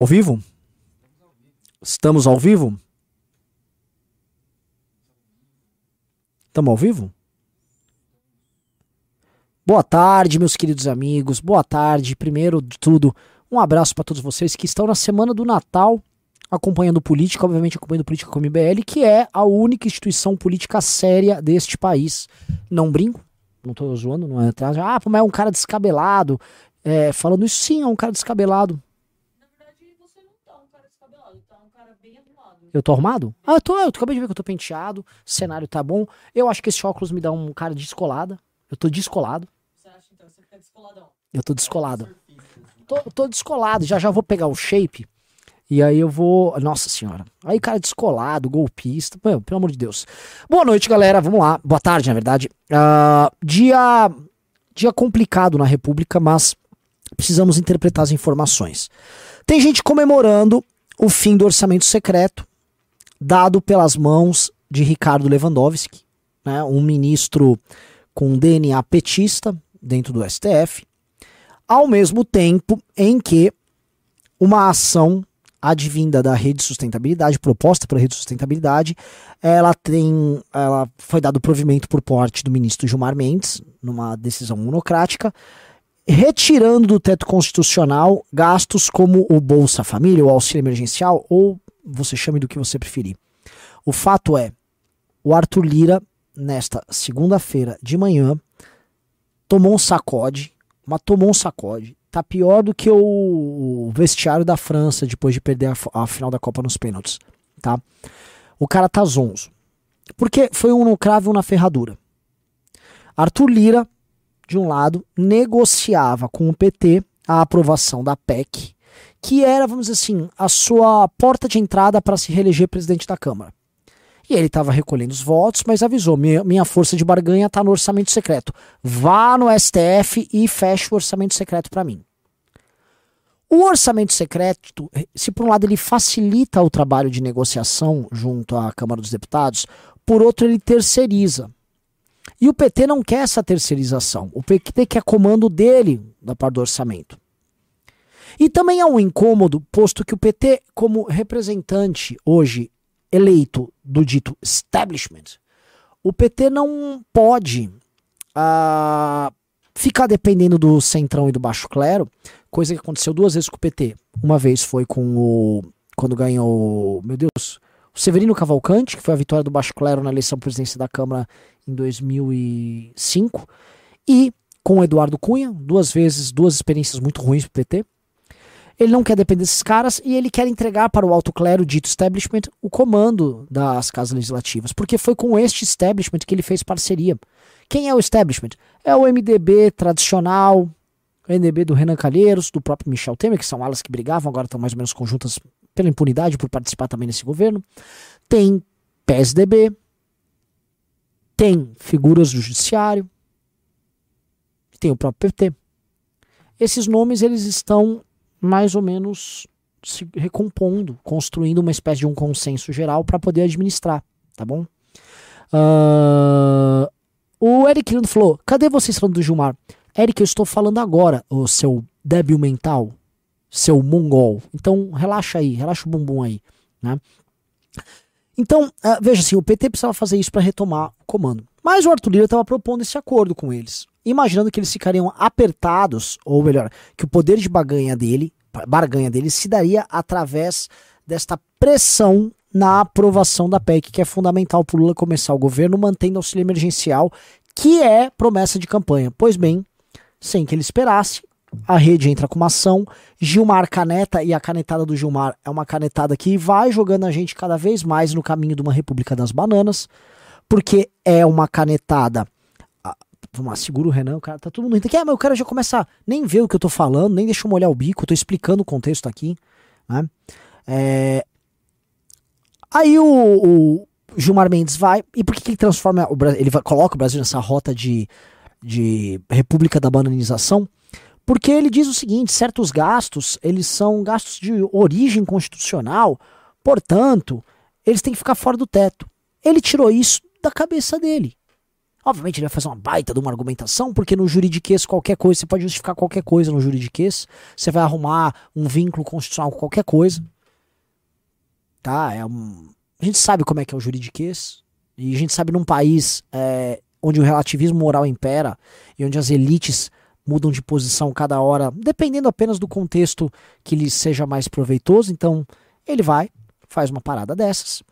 Ao vivo? Estamos ao vivo? Estamos ao vivo? Boa tarde, meus queridos amigos. Boa tarde. Primeiro de tudo, um abraço para todos vocês que estão na semana do Natal acompanhando política, obviamente acompanhando política com o MBL, que é a única instituição política séria deste país. Não brinco, não tô zoando, não é atrás. Ah, mas é um cara descabelado. É, falando isso, sim, é um cara descabelado. Eu tô arrumado? Ah, eu tô, eu acabei de ver que eu tô penteado, o cenário tá bom. Eu acho que esse óculos me dá um cara descolada. Eu tô descolado. Você acha então? Você fica descoladão? Eu tô descolado. Tô, tô descolado, já já vou pegar o shape. E aí eu vou. Nossa senhora. Aí, cara, descolado, golpista. Meu, pelo amor de Deus. Boa noite, galera. Vamos lá. Boa tarde, na verdade. Uh, dia. Dia complicado na República, mas precisamos interpretar as informações. Tem gente comemorando o fim do orçamento secreto dado pelas mãos de Ricardo Lewandowski, né, um ministro com DNA petista dentro do STF, ao mesmo tempo em que uma ação advinda da rede de sustentabilidade, proposta pela rede de sustentabilidade, ela tem, ela foi dado provimento por parte do ministro Gilmar Mendes, numa decisão monocrática, retirando do teto constitucional gastos como o Bolsa Família, o auxílio emergencial ou você chame do que você preferir. O fato é, o Arthur Lira, nesta segunda-feira de manhã, tomou um sacode, mas tomou um sacode. Tá pior do que o vestiário da França depois de perder a, a final da Copa nos pênaltis, tá? O cara tá zonzo. Porque foi um no cravo na ferradura. Arthur Lira, de um lado, negociava com o PT a aprovação da PEC que era, vamos dizer assim, a sua porta de entrada para se reeleger presidente da Câmara. E ele estava recolhendo os votos, mas avisou: minha, força de barganha está no orçamento secreto. Vá no STF e feche o orçamento secreto para mim. O orçamento secreto, se por um lado ele facilita o trabalho de negociação junto à Câmara dos Deputados, por outro ele terceiriza. E o PT não quer essa terceirização. O PT quer comando dele da parte do orçamento. E também há um incômodo, posto que o PT, como representante hoje eleito do dito establishment, o PT não pode uh, ficar dependendo do centrão e do baixo clero, coisa que aconteceu duas vezes com o PT. Uma vez foi com o. quando ganhou. Meu Deus. O Severino Cavalcante, que foi a vitória do baixo clero na eleição presidência da Câmara em 2005. E com o Eduardo Cunha, duas vezes, duas experiências muito ruins para o PT. Ele não quer depender desses caras e ele quer entregar para o alto clero, dito establishment, o comando das casas legislativas, porque foi com este establishment que ele fez parceria. Quem é o establishment? É o MDB tradicional, o MDB do Renan Calheiros, do próprio Michel Temer, que são alas que brigavam, agora estão mais ou menos conjuntas pela impunidade por participar também nesse governo. Tem PSDB, tem figuras do judiciário, tem o próprio PT. Esses nomes eles estão mais ou menos se recompondo, construindo uma espécie de um consenso geral para poder administrar, tá bom? Uh, o Eric Lindo falou: cadê vocês falando do Gilmar? Eric, eu estou falando agora, o seu débil mental, seu mongol. Então relaxa aí, relaxa o bumbum aí, né? Então, uh, veja assim, o PT precisava fazer isso para retomar o comando. Mas o Arthur Lira estava propondo esse acordo com eles imaginando que eles ficariam apertados, ou melhor, que o poder de barganha dele, barganha dele se daria através desta pressão na aprovação da PEC, que é fundamental para o Lula começar o governo mantendo auxílio emergencial, que é promessa de campanha. Pois bem, sem que ele esperasse, a rede entra com uma ação, Gilmar caneta, e a canetada do Gilmar é uma canetada que vai jogando a gente cada vez mais no caminho de uma República das Bananas, porque é uma canetada Vamos lá, segura o Renan, o cara tá todo mundo rindo. Ah, mas o cara já começa a nem ver o que eu tô falando, nem deixa eu molhar o bico, eu tô explicando o contexto aqui. Né? É... Aí o, o, Gilmar Mendes vai. E por que, que ele transforma. O, ele coloca o Brasil nessa rota de, de República da Bananização? Porque ele diz o seguinte: certos gastos, eles são gastos de origem constitucional, portanto, eles têm que ficar fora do teto. Ele tirou isso da cabeça dele. Obviamente ele vai fazer uma baita de uma argumentação, porque no juridiquês qualquer coisa, você pode justificar qualquer coisa no juridiquês, você vai arrumar um vínculo constitucional com qualquer coisa. Tá? É um... A gente sabe como é que é o juridiquês, e a gente sabe num país é, onde o relativismo moral impera e onde as elites mudam de posição cada hora, dependendo apenas do contexto que lhe seja mais proveitoso. Então, ele vai, faz uma parada dessas,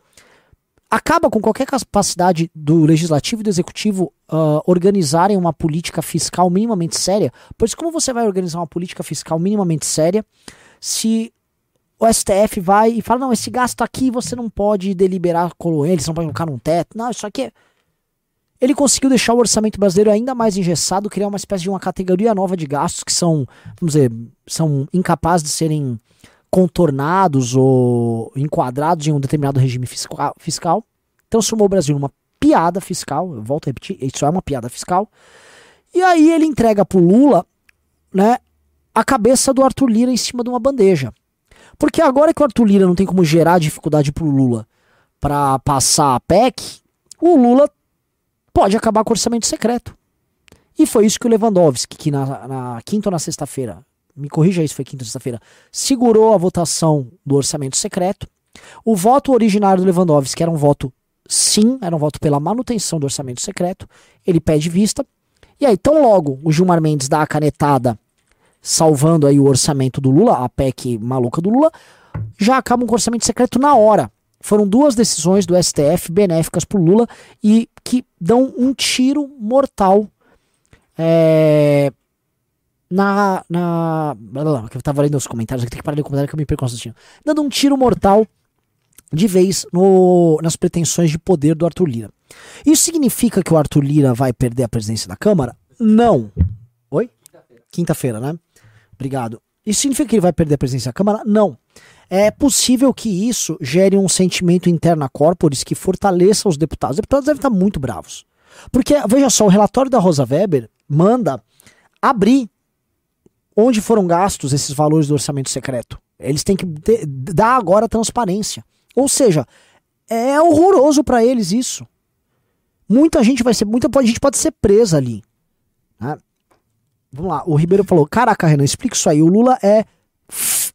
acaba com qualquer capacidade do legislativo e do executivo uh, organizarem uma política fiscal minimamente séria. Pois como você vai organizar uma política fiscal minimamente séria se o STF vai e fala, não, esse gasto aqui você não pode deliberar com ele, você não pode colocar num teto. Não, isso aqui é ele conseguiu deixar o orçamento brasileiro ainda mais engessado, criar uma espécie de uma categoria nova de gastos que são, vamos dizer, são incapazes de serem contornados ou enquadrados em um determinado regime fiscal. Transformou o Brasil numa piada fiscal, eu volto a repetir, isso é uma piada fiscal. E aí ele entrega pro Lula, né, a cabeça do Arthur Lira em cima de uma bandeja. Porque agora que o Arthur Lira não tem como gerar dificuldade pro Lula para passar a PEC, o Lula pode acabar com o orçamento secreto. E foi isso que o Lewandowski, que na, na quinta ou na sexta-feira, me corrija isso, foi quinta ou sexta-feira, segurou a votação do orçamento secreto. O voto originário do Lewandowski era um voto sim, era um voto pela manutenção do orçamento secreto. Ele pede vista. E aí, tão logo o Gilmar Mendes dá a canetada salvando aí o orçamento do Lula, a PEC maluca do Lula, já acaba com o orçamento secreto na hora. Foram duas decisões do STF benéficas para Lula e que dão um tiro mortal é, na. na eu tava lendo os comentários, aqui tem que parar de comentário que eu me perco Dando um tiro mortal de vez no, nas pretensões de poder do Arthur Lira. Isso significa que o Arthur Lira vai perder a presidência da Câmara? Não. Oi? Quinta-feira, Quinta né? Obrigado. Isso significa que ele vai perder a presidência da Câmara? Não. É possível que isso gere um sentimento interno a corporis que fortaleça os deputados. Os deputados devem estar muito bravos. Porque, veja só, o relatório da Rosa Weber manda abrir onde foram gastos esses valores do orçamento secreto. Eles têm que ter, dar agora transparência. Ou seja, é horroroso para eles isso. Muita gente vai ser, muita gente pode ser presa ali. Né? Vamos lá, o Ribeiro falou: Caraca, Renan, explica isso aí. O Lula é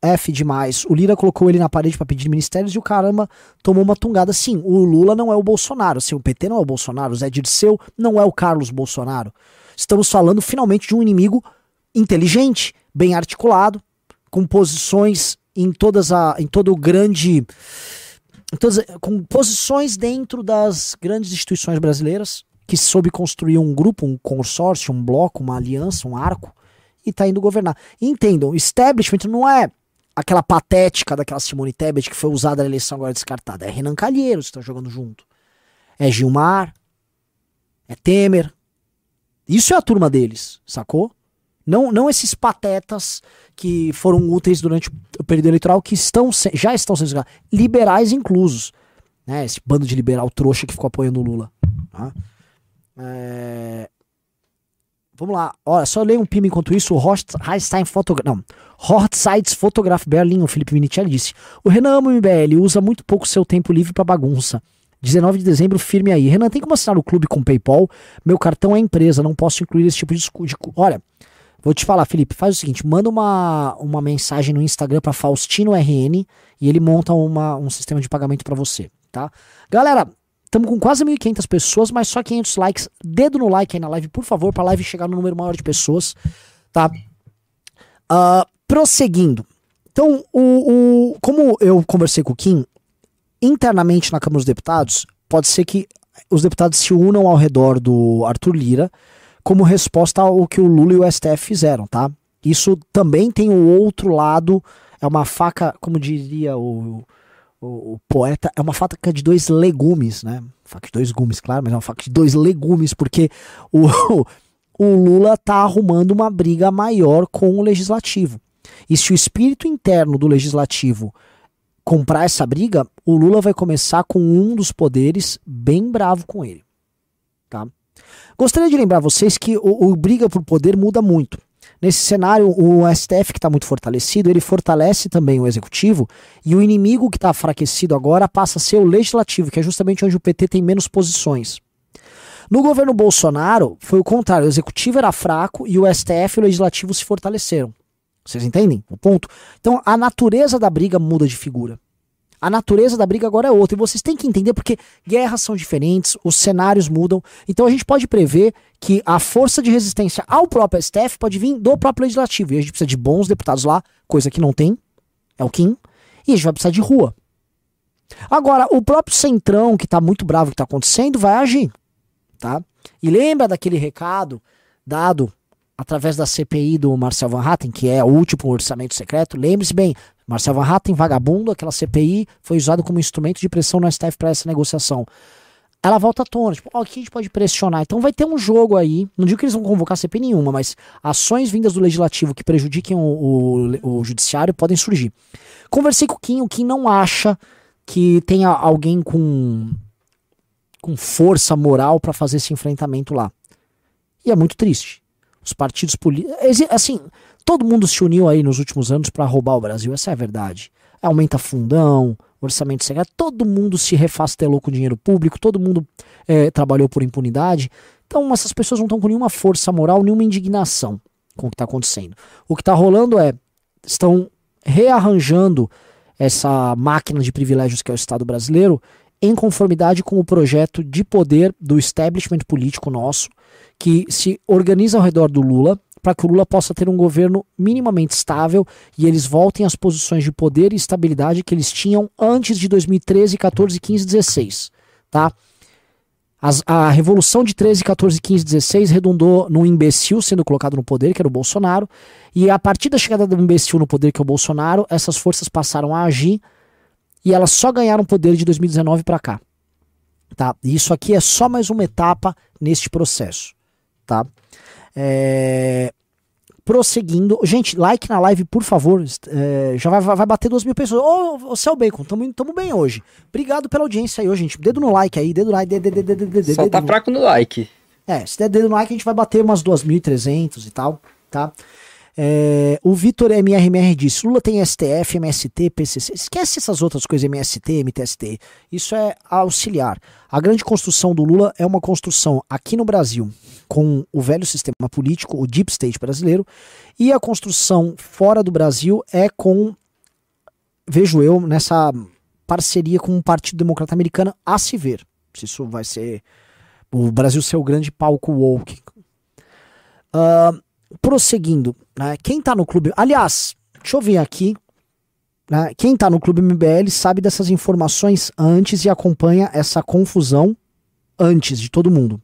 F demais. O Lira colocou ele na parede para pedir ministérios e o caramba tomou uma tungada. Sim, o Lula não é o Bolsonaro. Assim, o PT não é o Bolsonaro. O Zé Dirceu não é o Carlos Bolsonaro. Estamos falando finalmente de um inimigo inteligente, bem articulado, com posições em todas a, em todo o grande todas, com posições dentro das grandes instituições brasileiras que soube construir um grupo, um consórcio, um bloco, uma aliança, um arco e tá indo governar. Entendam, establishment não é aquela patética daquela Simone Tebet que foi usada na eleição agora descartada. É Renan Calheiros que está jogando junto. É Gilmar. É Temer. Isso é a turma deles, sacou? Não, não esses patetas que foram úteis durante o período eleitoral que estão já estão sendo liberais inclusos. Né? Esse bando de liberal trouxa que ficou apoiando o Lula. Tá? É... Vamos lá. Olha, só leio um pima enquanto isso. O Horstein Fotograf. Não. Hortsides Fotograf Berlim, o Felipe Minicelli disse. O Renan ama o MBL, usa muito pouco seu tempo livre para bagunça. 19 de dezembro, firme aí. Renan, tem como assinar o clube com PayPal? Meu cartão é empresa, não posso incluir esse tipo de. de olha, vou te falar, Felipe, faz o seguinte: manda uma, uma mensagem no Instagram para Faustino RN e ele monta uma, um sistema de pagamento para você, tá? Galera, Estamos com quase 1.500 pessoas, mas só 500 likes. Dedo no like aí na live, por favor, para a live chegar no número maior de pessoas, tá? Uh, prosseguindo. Então, o, o, como eu conversei com o Kim, internamente na Câmara dos Deputados, pode ser que os deputados se unam ao redor do Arthur Lira como resposta ao que o Lula e o STF fizeram, tá? Isso também tem o outro lado, é uma faca, como diria o o, o, poeta é uma faca de dois legumes, né? Faca de dois gumes, claro, mas é uma faca de dois legumes, porque o, o Lula tá arrumando uma briga maior com o legislativo. E se o espírito interno do legislativo comprar essa briga, o Lula vai começar com um dos poderes bem bravo com ele. Tá? Gostaria de lembrar vocês que o, o briga por poder muda muito. Nesse cenário, o STF, que está muito fortalecido, ele fortalece também o executivo, e o inimigo que está enfraquecido agora passa a ser o legislativo, que é justamente onde o PT tem menos posições. No governo Bolsonaro, foi o contrário. O executivo era fraco e o STF e o legislativo se fortaleceram. Vocês entendem o ponto? Então, a natureza da briga muda de figura. A natureza da briga agora é outra. E vocês têm que entender porque guerras são diferentes, os cenários mudam. Então a gente pode prever que a força de resistência ao próprio STF pode vir do próprio legislativo. E a gente precisa de bons deputados lá, coisa que não tem. É o Kim. E a gente vai precisar de rua. Agora, o próprio Centrão, que está muito bravo o que está acontecendo, vai agir. Tá? E lembra daquele recado dado através da CPI do Marcel Van Hatten, que é o último orçamento secreto? Lembre-se bem, Marcel Van Hatten, vagabundo, aquela CPI foi usado como instrumento de pressão no STF para essa negociação. Ela volta à tona, tipo, ó, aqui a gente pode pressionar. Então vai ter um jogo aí, não digo que eles vão convocar CPI nenhuma, mas ações vindas do legislativo que prejudiquem o, o, o judiciário podem surgir. Conversei com o Kim, o Kim não acha que tenha alguém com, com força moral para fazer esse enfrentamento lá. E é muito triste. Os partidos políticos. Assim, todo mundo se uniu aí nos últimos anos para roubar o Brasil, essa é a verdade. Aumenta fundão, orçamento secreto, todo mundo se refastelou com dinheiro público, todo mundo é, trabalhou por impunidade. Então, essas pessoas não estão com nenhuma força moral, nenhuma indignação com o que está acontecendo. O que está rolando é. Estão rearranjando essa máquina de privilégios que é o Estado brasileiro em conformidade com o projeto de poder do establishment político nosso, que se organiza ao redor do Lula para que o Lula possa ter um governo minimamente estável e eles voltem às posições de poder e estabilidade que eles tinham antes de 2013, 14, 15, 16, tá? As, a revolução de 13, 14, 15, 16 redundou num imbecil sendo colocado no poder, que era o Bolsonaro, e a partir da chegada do imbecil no poder, que é o Bolsonaro, essas forças passaram a agir e elas só ganharam poder de 2019 para cá. Tá? E isso aqui é só mais uma etapa neste processo. Tá? É... Prosseguindo. Gente, like na live, por favor. É... já vai, vai bater duas mil pessoas. Ô, ô Céu Bacon, tamo, tamo bem hoje. Obrigado pela audiência aí hoje, gente. Dedo no like aí, dedo no like. Dedo, dedo, dedo, dedo, Só tá fraco no like. É, se der dedo no like, a gente vai bater umas 2.300 e tal, tá? É, o Vitor MRMR disse: Lula tem STF, MST, PCC. Esquece essas outras coisas, MST, MTST. Isso é auxiliar. A grande construção do Lula é uma construção aqui no Brasil com o velho sistema político, o deep state brasileiro, e a construção fora do Brasil é com, vejo eu, nessa parceria com o Partido Democrata Americano a se ver. Se isso vai ser o Brasil ser o grande palco woke. Uh, prosseguindo, né, quem está no clube. Aliás, deixa eu ver aqui. Né, quem está no clube MBL sabe dessas informações antes e acompanha essa confusão antes de todo mundo.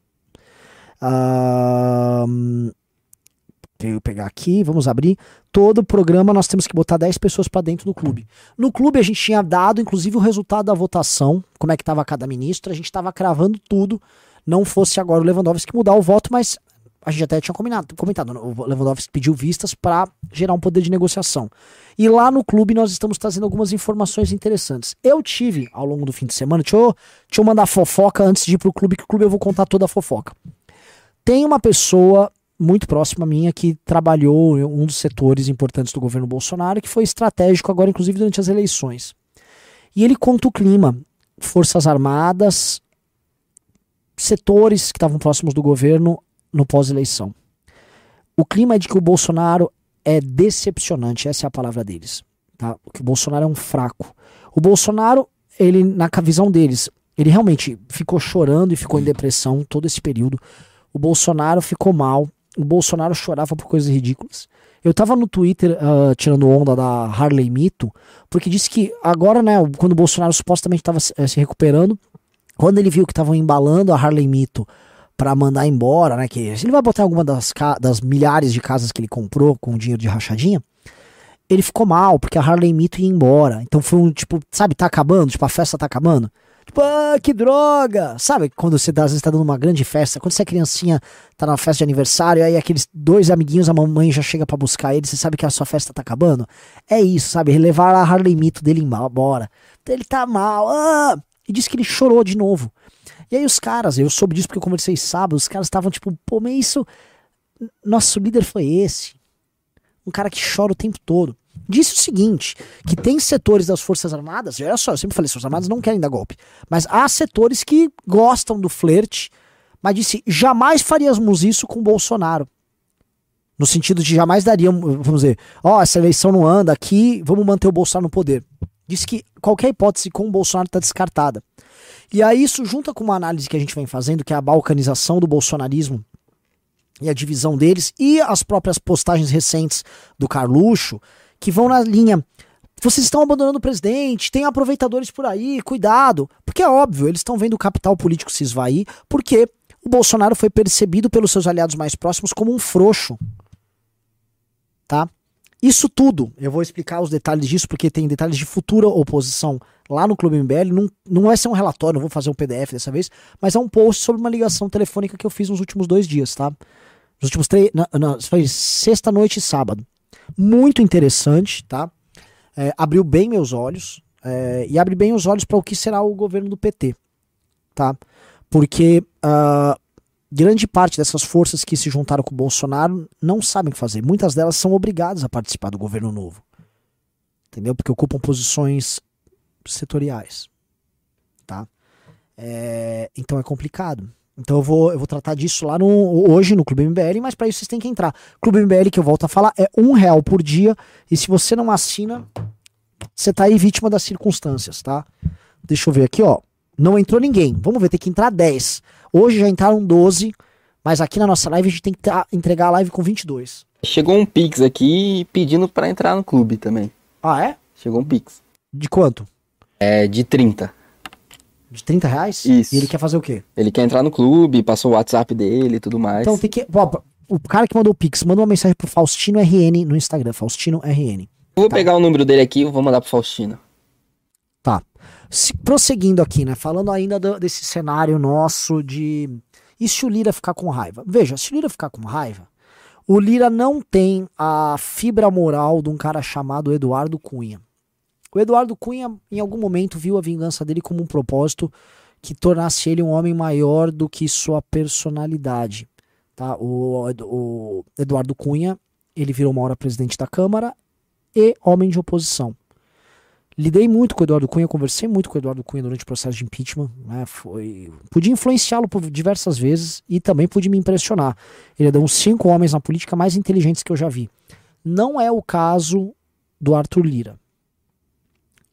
Uh, pegar aqui, vamos abrir. Todo programa nós temos que botar 10 pessoas para dentro do clube. No clube a gente tinha dado, inclusive, o resultado da votação, como é que estava cada ministro, a gente estava cravando tudo. Não fosse agora o Lewandowski mudar o voto, mas a gente até tinha combinado, comentado, né? o Lewandowski pediu vistas para gerar um poder de negociação. E lá no clube nós estamos trazendo algumas informações interessantes. Eu tive, ao longo do fim de semana, deixa eu, deixa eu mandar fofoca antes de ir pro clube, que o clube eu vou contar toda a fofoca. Tem uma pessoa muito próxima minha que trabalhou em um dos setores importantes do governo Bolsonaro, que foi estratégico agora, inclusive durante as eleições. E ele conta o clima. Forças Armadas, setores que estavam próximos do governo no pós-eleição. O clima é de que o Bolsonaro é decepcionante, essa é a palavra deles. Tá? Que o Bolsonaro é um fraco. O Bolsonaro, ele, na visão deles, ele realmente ficou chorando e ficou em depressão todo esse período. O Bolsonaro ficou mal. O Bolsonaro chorava por coisas ridículas. Eu tava no Twitter uh, tirando onda da Harley Mito, porque disse que agora, né, quando o Bolsonaro supostamente estava se, eh, se recuperando, quando ele viu que estavam embalando a Harley Mito para mandar embora, né? Que ele vai botar alguma das, das milhares de casas que ele comprou com dinheiro de rachadinha. Ele ficou mal, porque a Harley Mito ia embora. Então foi um tipo, sabe, tá acabando, tipo, a festa tá acabando. Tipo, ah, que droga! Sabe quando você às vezes tá dando uma grande festa, quando você é criancinha, tá na festa de aniversário, aí aqueles dois amiguinhos, a mamãe já chega para buscar ele, você sabe que a sua festa tá acabando? É isso, sabe? Levar a Harley Mito dele embora. Ele tá mal, ah! E disse que ele chorou de novo. E aí os caras, eu soube disso porque eu conversei sábado, os caras estavam tipo, pô, mas isso. Nosso líder foi esse. Um cara que chora o tempo todo. Disse o seguinte: que tem setores das Forças Armadas, olha só, eu sempre falei, as Forças Armadas não querem dar golpe. Mas há setores que gostam do flerte, mas disse: jamais faríamos isso com Bolsonaro. No sentido de jamais daríamos, vamos dizer, ó, oh, essa eleição não anda aqui, vamos manter o Bolsonaro no poder. Disse que qualquer hipótese com o Bolsonaro está descartada. E aí isso junta com uma análise que a gente vem fazendo, que é a balcanização do bolsonarismo e a divisão deles, e as próprias postagens recentes do Carluxo, que vão na linha. Vocês estão abandonando o presidente, tem aproveitadores por aí, cuidado. Porque é óbvio, eles estão vendo o capital político se esvair, porque o Bolsonaro foi percebido pelos seus aliados mais próximos como um frouxo. Tá? Isso tudo, eu vou explicar os detalhes disso, porque tem detalhes de futura oposição lá no Clube MBL. Não, não vai ser um relatório, não vou fazer um PDF dessa vez, mas é um post sobre uma ligação telefônica que eu fiz nos últimos dois dias, tá? Nos últimos três. Não, não, foi sexta noite e sábado. Muito interessante, tá? É, abriu bem meus olhos. É, e abre bem os olhos para o que será o governo do PT, tá? Porque uh, grande parte dessas forças que se juntaram com o Bolsonaro não sabem o que fazer. Muitas delas são obrigadas a participar do governo novo. Entendeu? Porque ocupam posições setoriais. Tá? É, então é complicado. Então eu vou, eu vou tratar disso lá no, hoje no Clube MBL, mas para isso vocês têm que entrar. Clube MBL, que eu volto a falar, é um real por dia. E se você não assina, você tá aí vítima das circunstâncias, tá? Deixa eu ver aqui, ó. Não entrou ninguém. Vamos ver, tem que entrar 10. Hoje já entraram 12, mas aqui na nossa live a gente tem que entregar a live com 22. Chegou um Pix aqui pedindo para entrar no clube também. Ah, é? Chegou um Pix. De quanto? É de 30. De 30 reais? Isso. E ele quer fazer o quê? Ele quer entrar no clube, passou o WhatsApp dele e tudo mais. Então tem que. Ó, o cara que mandou o Pix, mandou uma mensagem pro Faustino RN no Instagram. Faustino RN. Vou tá. pegar o número dele aqui e vou mandar pro Faustino. Se, prosseguindo aqui, né? Falando ainda do, desse cenário nosso de. E se o Lira ficar com raiva? Veja, se o Lira ficar com raiva, o Lira não tem a fibra moral de um cara chamado Eduardo Cunha. O Eduardo Cunha, em algum momento, viu a vingança dele como um propósito que tornasse ele um homem maior do que sua personalidade. Tá? O, o Eduardo Cunha, ele virou uma hora presidente da Câmara e homem de oposição. Lidei muito com o Eduardo Cunha, conversei muito com o Eduardo Cunha durante o processo de impeachment. Né? Foi, pude influenciá-lo por diversas vezes e também pude me impressionar. Ele é um dos cinco homens na política mais inteligentes que eu já vi. Não é o caso do Arthur Lira.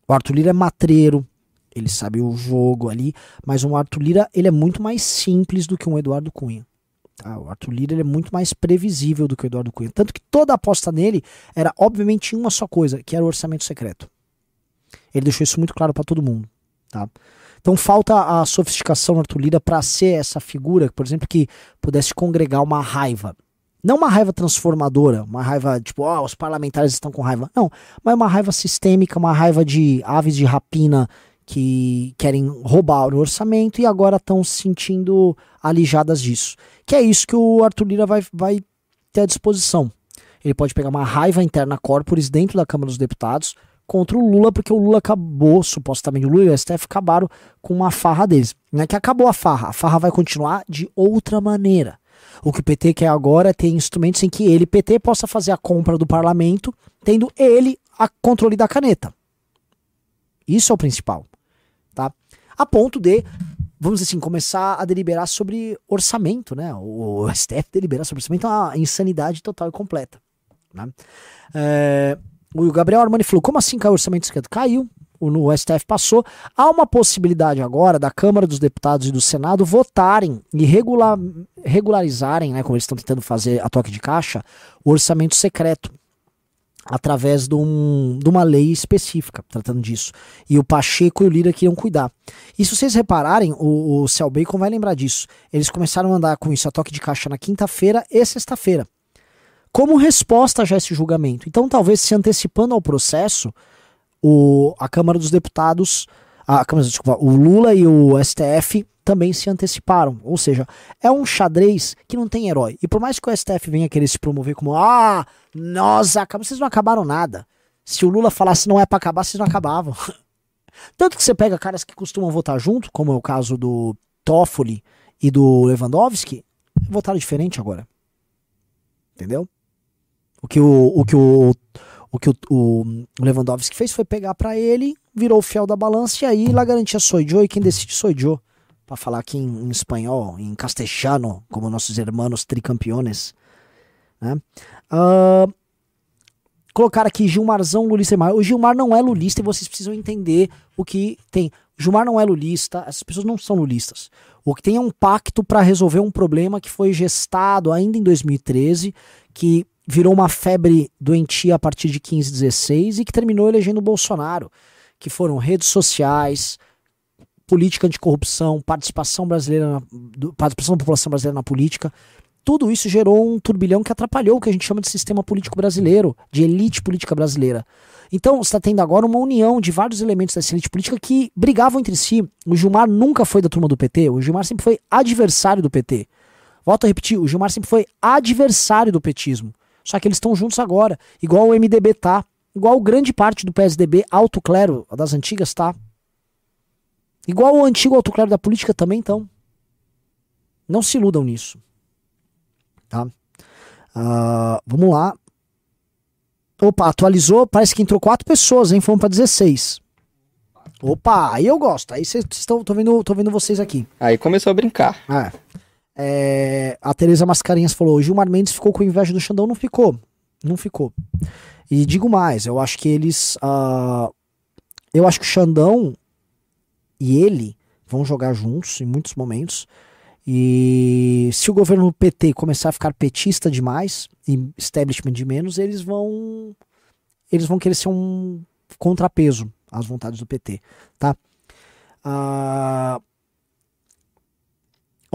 O Arthur Lira é matreiro, ele sabe o jogo ali, mas o Arthur Lira ele é muito mais simples do que um Eduardo Cunha. Tá? O Arthur Lira ele é muito mais previsível do que o Eduardo Cunha. Tanto que toda a aposta nele era, obviamente, uma só coisa, que era o orçamento secreto. Ele deixou isso muito claro para todo mundo. Tá? Então falta a sofisticação do Arthur Lira para ser essa figura, por exemplo, que pudesse congregar uma raiva. Não uma raiva transformadora, uma raiva tipo, ó, oh, os parlamentares estão com raiva. Não, mas uma raiva sistêmica, uma raiva de aves de rapina que querem roubar o orçamento e agora estão se sentindo alijadas disso. Que é isso que o Arthur Lira vai, vai ter à disposição. Ele pode pegar uma raiva interna corporis dentro da Câmara dos Deputados contra o Lula, porque o Lula acabou, supostamente, o Lula e o STF acabaram com uma farra deles. Não é que acabou a farra, a farra vai continuar de outra maneira. O que o PT quer agora é ter instrumentos em que ele, PT, possa fazer a compra do parlamento, tendo ele a controle da caneta. Isso é o principal. Tá? A ponto de, vamos assim, começar a deliberar sobre orçamento, né? O STF deliberar sobre orçamento é uma insanidade total e completa. Né? É, o Gabriel Armani falou: como assim caiu o orçamento secreto? Caiu no STF passou, há uma possibilidade agora da Câmara dos Deputados e do Senado votarem e regular, regularizarem, né, como eles estão tentando fazer a toque de caixa, o orçamento secreto através de, um, de, uma lei específica tratando disso. E o Pacheco e o Lira queriam cuidar. E se vocês repararem, o, o Cel Bacon vai lembrar disso. Eles começaram a andar com isso, a toque de caixa na quinta-feira e sexta-feira. Como resposta já a esse julgamento. Então, talvez se antecipando ao processo, o, a Câmara dos Deputados, a Câmara, desculpa, o Lula e o STF também se anteciparam. Ou seja, é um xadrez que não tem herói. E por mais que o STF venha querer se promover como, ah, nós acabamos, vocês não acabaram nada. Se o Lula falasse não é para acabar, vocês não acabavam. Tanto que você pega caras que costumam votar junto, como é o caso do Toffoli e do Lewandowski, votaram diferente agora. Entendeu? O que o, o, que o o que o, o Lewandowski fez foi pegar para ele, virou o fiel da balança e aí lá garantia sou Joe e quem decide Joe. para falar aqui em, em, espanhol, em castelhano, como nossos irmãos tricampeones. Né? Uh, colocar aqui Gilmarzão Lulista. O Gilmar não é lulista e vocês precisam entender o que tem. Gilmar não é lulista, essas pessoas não são lulistas. O que tem é um pacto para resolver um problema que foi gestado ainda em 2013, que virou uma febre doentia a partir de 15, 16 e que terminou elegendo o Bolsonaro, que foram redes sociais, política anticorrupção, participação brasileira, na, participação da população brasileira na política. Tudo isso gerou um turbilhão que atrapalhou o que a gente chama de sistema político brasileiro, de elite política brasileira. Então, você está tendo agora uma união de vários elementos dessa elite política que brigavam entre si. O Gilmar nunca foi da turma do PT, o Gilmar sempre foi adversário do PT. Volto a repetir, o Gilmar sempre foi adversário do petismo. Só que eles estão juntos agora, igual o MDB tá, igual grande parte do PSDB alto clero das antigas tá. Igual o antigo alto clero da política também estão. Não se iludam nisso. Tá? Uh, vamos lá. Opa, atualizou, parece que entrou quatro pessoas, hein? Fomos pra 16. Opa, aí eu gosto. Aí vocês estão. Tô vendo, tô vendo vocês aqui. Aí começou a brincar. É. É, a Tereza Mascarenhas falou: Gilmar Mendes ficou com inveja do Xandão. Não ficou. Não ficou. E digo mais, eu acho que eles. Uh, eu acho que o Xandão e ele vão jogar juntos em muitos momentos. E se o governo PT começar a ficar petista demais e establishment de menos, eles vão eles vão querer ser um contrapeso às vontades do PT, tá? Uh,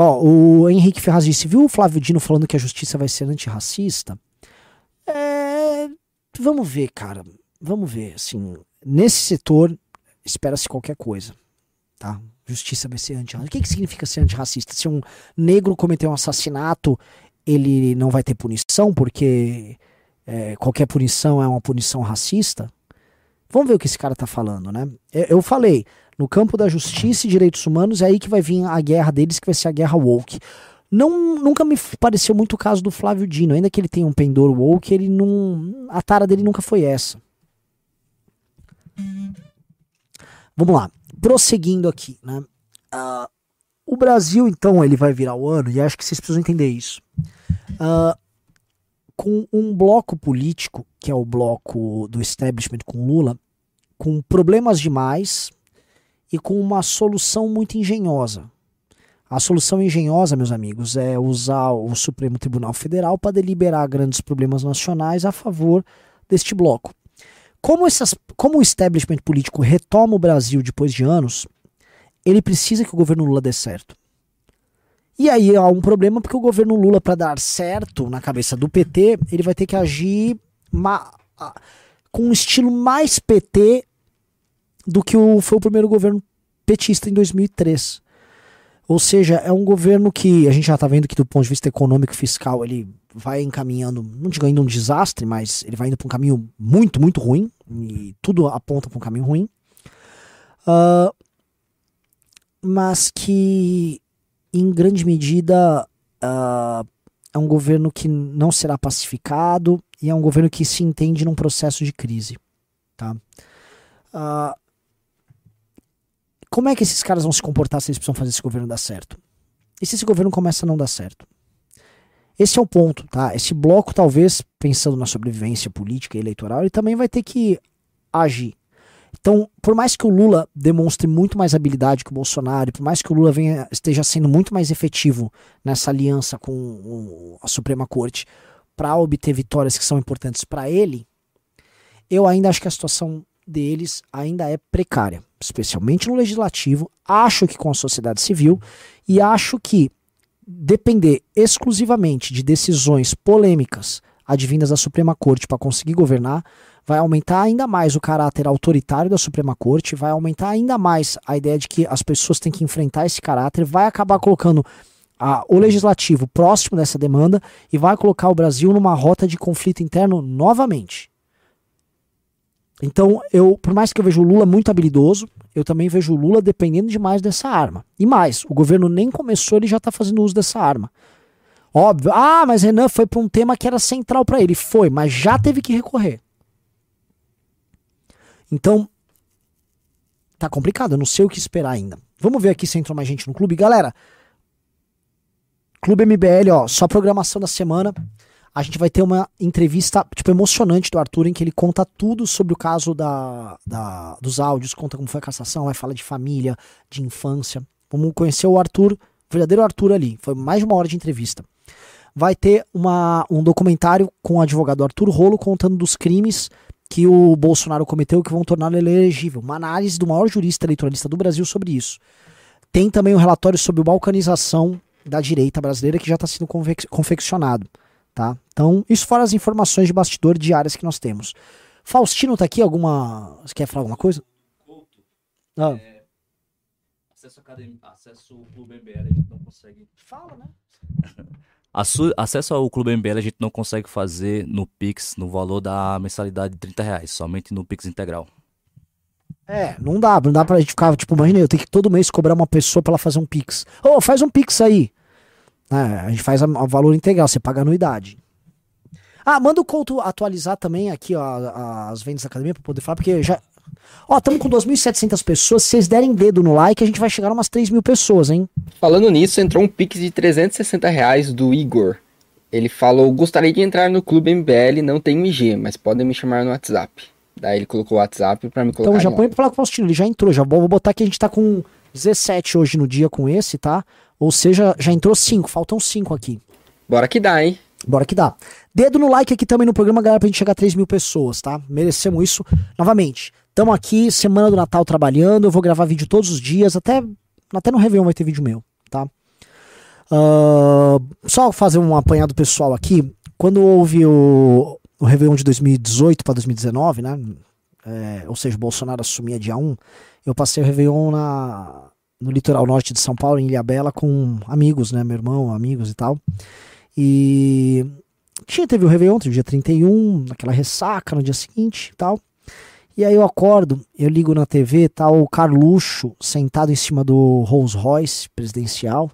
Ó, o Henrique Ferraz disse, viu o Flávio Dino falando que a justiça vai ser antirracista? É, vamos ver, cara. Vamos ver, assim, nesse setor espera-se qualquer coisa, tá? Justiça vai ser antirracista. O que, que significa ser antirracista? Se um negro cometer um assassinato, ele não vai ter punição porque é, qualquer punição é uma punição racista? Vamos ver o que esse cara tá falando, né? Eu falei, no campo da justiça e direitos humanos, é aí que vai vir a guerra deles, que vai ser a guerra woke. Não, nunca me pareceu muito o caso do Flávio Dino, ainda que ele tenha um pendor woke, ele não, a tara dele nunca foi essa. Vamos lá, prosseguindo aqui, né? Uh, o Brasil, então, ele vai virar o ano, e acho que vocês precisam entender isso. Uh, com um bloco político, que é o bloco do establishment com Lula, com problemas demais, e com uma solução muito engenhosa. A solução engenhosa, meus amigos, é usar o Supremo Tribunal Federal para deliberar grandes problemas nacionais a favor deste bloco. Como, essas, como o establishment político retoma o Brasil depois de anos, ele precisa que o governo Lula dê certo. E aí há um problema porque o governo Lula, para dar certo na cabeça do PT, ele vai ter que agir com um estilo mais PT do que o, foi o primeiro governo petista em 2003. Ou seja, é um governo que a gente já está vendo que do ponto de vista econômico e fiscal ele vai encaminhando, não digo ainda um desastre, mas ele vai indo para um caminho muito, muito ruim, e tudo aponta para um caminho ruim. Uh, mas que, em grande medida, uh, é um governo que não será pacificado e é um governo que se entende num processo de crise. Tá? Uh, como é que esses caras vão se comportar se eles precisam fazer esse governo dar certo? E se esse governo começa a não dar certo? Esse é o ponto, tá? Esse bloco, talvez, pensando na sobrevivência política e eleitoral, ele também vai ter que agir. Então, por mais que o Lula demonstre muito mais habilidade que o Bolsonaro, por mais que o Lula venha, esteja sendo muito mais efetivo nessa aliança com a Suprema Corte para obter vitórias que são importantes para ele, eu ainda acho que a situação deles ainda é precária, especialmente no legislativo. Acho que com a sociedade civil e acho que depender exclusivamente de decisões polêmicas advindas da Suprema Corte para conseguir governar vai aumentar ainda mais o caráter autoritário da Suprema Corte, vai aumentar ainda mais a ideia de que as pessoas têm que enfrentar esse caráter, vai acabar colocando a, o legislativo próximo dessa demanda e vai colocar o Brasil numa rota de conflito interno novamente. Então, eu, por mais que eu veja o Lula muito habilidoso, eu também vejo o Lula dependendo demais dessa arma. E mais, o governo nem começou, ele já está fazendo uso dessa arma. Óbvio. Ah, mas Renan foi para um tema que era central para ele. Foi, mas já teve que recorrer. Então, tá complicado, eu não sei o que esperar ainda. Vamos ver aqui se entrou mais gente no clube. Galera, Clube MBL, ó, só programação da semana. A gente vai ter uma entrevista, tipo, emocionante do Arthur, em que ele conta tudo sobre o caso da, da, dos áudios, conta como foi a cassação, vai falar de família, de infância. Vamos conhecer o Arthur, o verdadeiro Arthur ali. Foi mais de uma hora de entrevista. Vai ter uma, um documentário com o advogado Arthur Rolo contando dos crimes que o Bolsonaro cometeu que vão torná-lo elegível. Uma análise do maior jurista eleitoralista do Brasil sobre isso. Tem também um relatório sobre balcanização da direita brasileira que já está sendo confeccionado. Tá? Então, isso fora as informações de bastidor diárias que nós temos. Faustino tá aqui? Alguma. Você quer falar alguma coisa? Couto. Ah. É, acesso, academia, acesso ao Clube MBL a gente não consegue. Fala, né? acesso ao Clube MBL a gente não consegue fazer no Pix no valor da mensalidade de 30 reais, somente no Pix integral. É, não dá, não dá pra gente ficar, tipo, imagina, eu tenho que todo mês cobrar uma pessoa pra ela fazer um Pix. Ô, oh, faz um Pix aí. É, a gente faz o valor integral, você paga anuidade. Ah, manda o Couto atualizar também aqui, ó, as vendas da academia pra poder falar, porque já. Ó, estamos com 2.700 pessoas. Se vocês derem dedo no like, a gente vai chegar a umas 3 mil pessoas, hein? Falando nisso, entrou um pix de 360 reais do Igor. Ele falou: Gostaria de entrar no clube MBL, não tenho IG, mas podem me chamar no WhatsApp. Daí ele colocou o WhatsApp pra me colocar. Então já põe pra falar com o Faustino, ele já entrou. Já vou botar que a gente tá com 17 hoje no dia com esse, tá? Ou seja, já entrou 5, faltam 5 aqui. Bora que dá, hein? Bora que dá. Dedo no like aqui também no programa, galera, pra gente chegar a 3 mil pessoas, tá? Merecemos isso. Novamente, estamos aqui, semana do Natal trabalhando. Eu vou gravar vídeo todos os dias, até, até no Réveillon vai ter vídeo meu, tá? Uh, só fazer um apanhado pessoal aqui. Quando houve o, o Réveillon de 2018 para 2019, né? É, ou seja, Bolsonaro assumia dia 1, eu passei o Réveillon na, no litoral norte de São Paulo, em Ilhabela, com amigos, né? Meu irmão, amigos e tal. E tinha, teve o Réveillon, teve o dia 31, naquela ressaca no dia seguinte e tal. E aí eu acordo, eu ligo na TV, tá o Carluxo sentado em cima do Rolls Royce presidencial,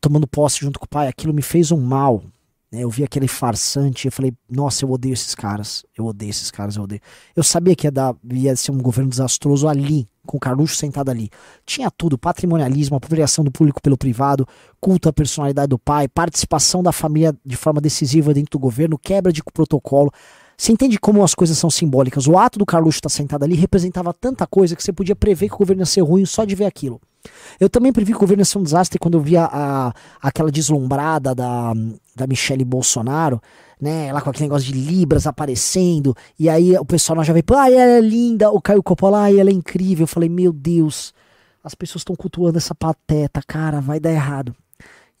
tomando posse junto com o pai. Aquilo me fez um mal. Né? Eu vi aquele farsante, eu falei, nossa, eu odeio esses caras. Eu odeio esses caras, eu odeio. Eu sabia que ia, dar, ia ser um governo desastroso ali, com o Carluxo sentado ali. Tinha tudo: patrimonialismo, apropriação do público pelo privado, culto à personalidade do pai, participação da família de forma decisiva dentro do governo, quebra de protocolo. Você entende como as coisas são simbólicas? O ato do Carluxo estar sentado ali representava tanta coisa que você podia prever que o governo ia ser ruim só de ver aquilo. Eu também previ que o governo ia ser um desastre quando eu via a, aquela deslumbrada da, da Michelle Bolsonaro, né? Lá com aquele negócio de Libras aparecendo. E aí o pessoal já veio, ai, ela é linda. O Caio Coppola, ai, ela é incrível. Eu falei, meu Deus, as pessoas estão cultuando essa pateta, cara, vai dar errado.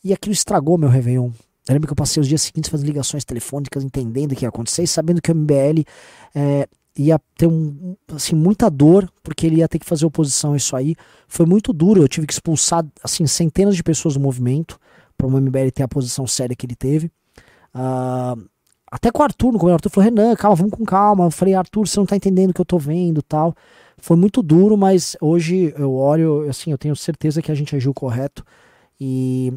E aquilo estragou meu Réveillon. Eu lembro que eu passei os dias seguintes fazendo ligações telefônicas, entendendo o que ia acontecer e sabendo que o MBL é, ia ter um, assim, muita dor, porque ele ia ter que fazer oposição a isso aí. Foi muito duro, eu tive que expulsar assim, centenas de pessoas do movimento para o MBL ter a posição séria que ele teve. Uh, até com o Arthur, no começo, o Arthur falou, Renan, calma, vamos com calma. Eu falei, Arthur, você não tá entendendo o que eu tô vendo tal. Foi muito duro, mas hoje eu olho, assim, eu tenho certeza que a gente agiu correto. E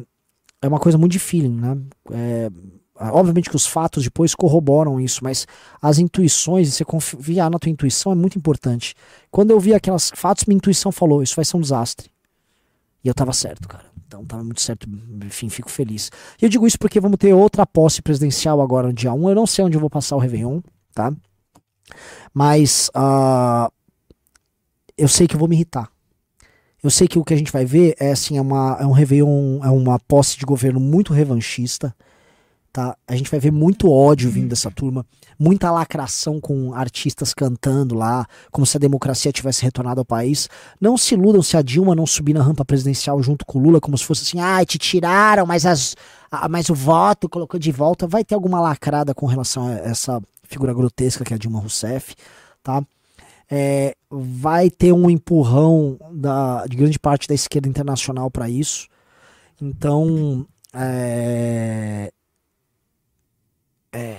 é uma coisa muito de feeling, né? É, obviamente que os fatos depois corroboram isso, mas as intuições, você confiar na tua intuição é muito importante. Quando eu vi aquelas fatos, minha intuição falou, isso vai ser um desastre. E eu tava certo, cara. Então tava muito certo, enfim, fico feliz. E eu digo isso porque vamos ter outra posse presidencial agora no dia 1. Eu não sei onde eu vou passar o Réveillon, tá? Mas uh, eu sei que eu vou me irritar. Eu sei que o que a gente vai ver é assim, é, uma, é um Réveillon, é uma posse de governo muito revanchista tá? A gente vai ver muito ódio vindo dessa turma, muita lacração com artistas cantando lá, como se a democracia tivesse retornado ao país. Não se iludam se a Dilma não subir na rampa presidencial junto com o Lula, como se fosse assim, ah, te tiraram, mas, as, a, mas o voto colocou de volta. Vai ter alguma lacrada com relação a essa figura grotesca que é a Dilma Rousseff, tá? É, vai ter um empurrão da, de grande parte da esquerda internacional para isso. Então, é, é,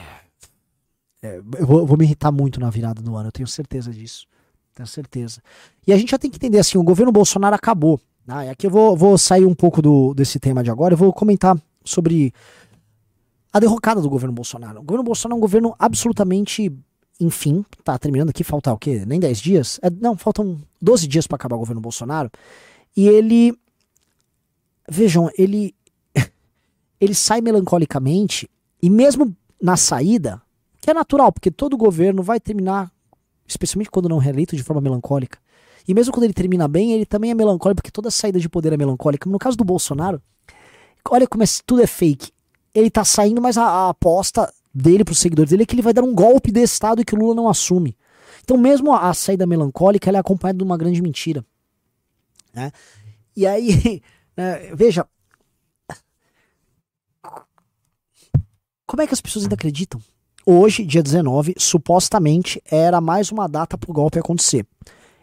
é eu, vou, vou me irritar muito na virada do ano, eu tenho certeza disso. Tenho certeza. E a gente já tem que entender assim, o governo Bolsonaro acabou. Né? Aqui eu vou, vou sair um pouco do, desse tema de agora, eu vou comentar sobre a derrocada do governo Bolsonaro. O governo Bolsonaro é um governo absolutamente enfim, tá terminando aqui, falta o quê? Nem 10 dias? É, não, faltam 12 dias para acabar o governo Bolsonaro. E ele. Vejam, ele. ele sai melancolicamente, e mesmo na saída, que é natural, porque todo governo vai terminar, especialmente quando não reeleito, de forma melancólica. E mesmo quando ele termina bem, ele também é melancólico, porque toda saída de poder é melancólica. No caso do Bolsonaro, olha como é, tudo é fake. Ele tá saindo, mas a, a aposta dele para os seguidores dele é que ele vai dar um golpe de Estado e que o Lula não assume. Então, mesmo a, a saída melancólica, ela é acompanhada de uma grande mentira. Né? E aí, né, veja. Como é que as pessoas ainda acreditam? Hoje, dia 19, supostamente era mais uma data para o golpe acontecer.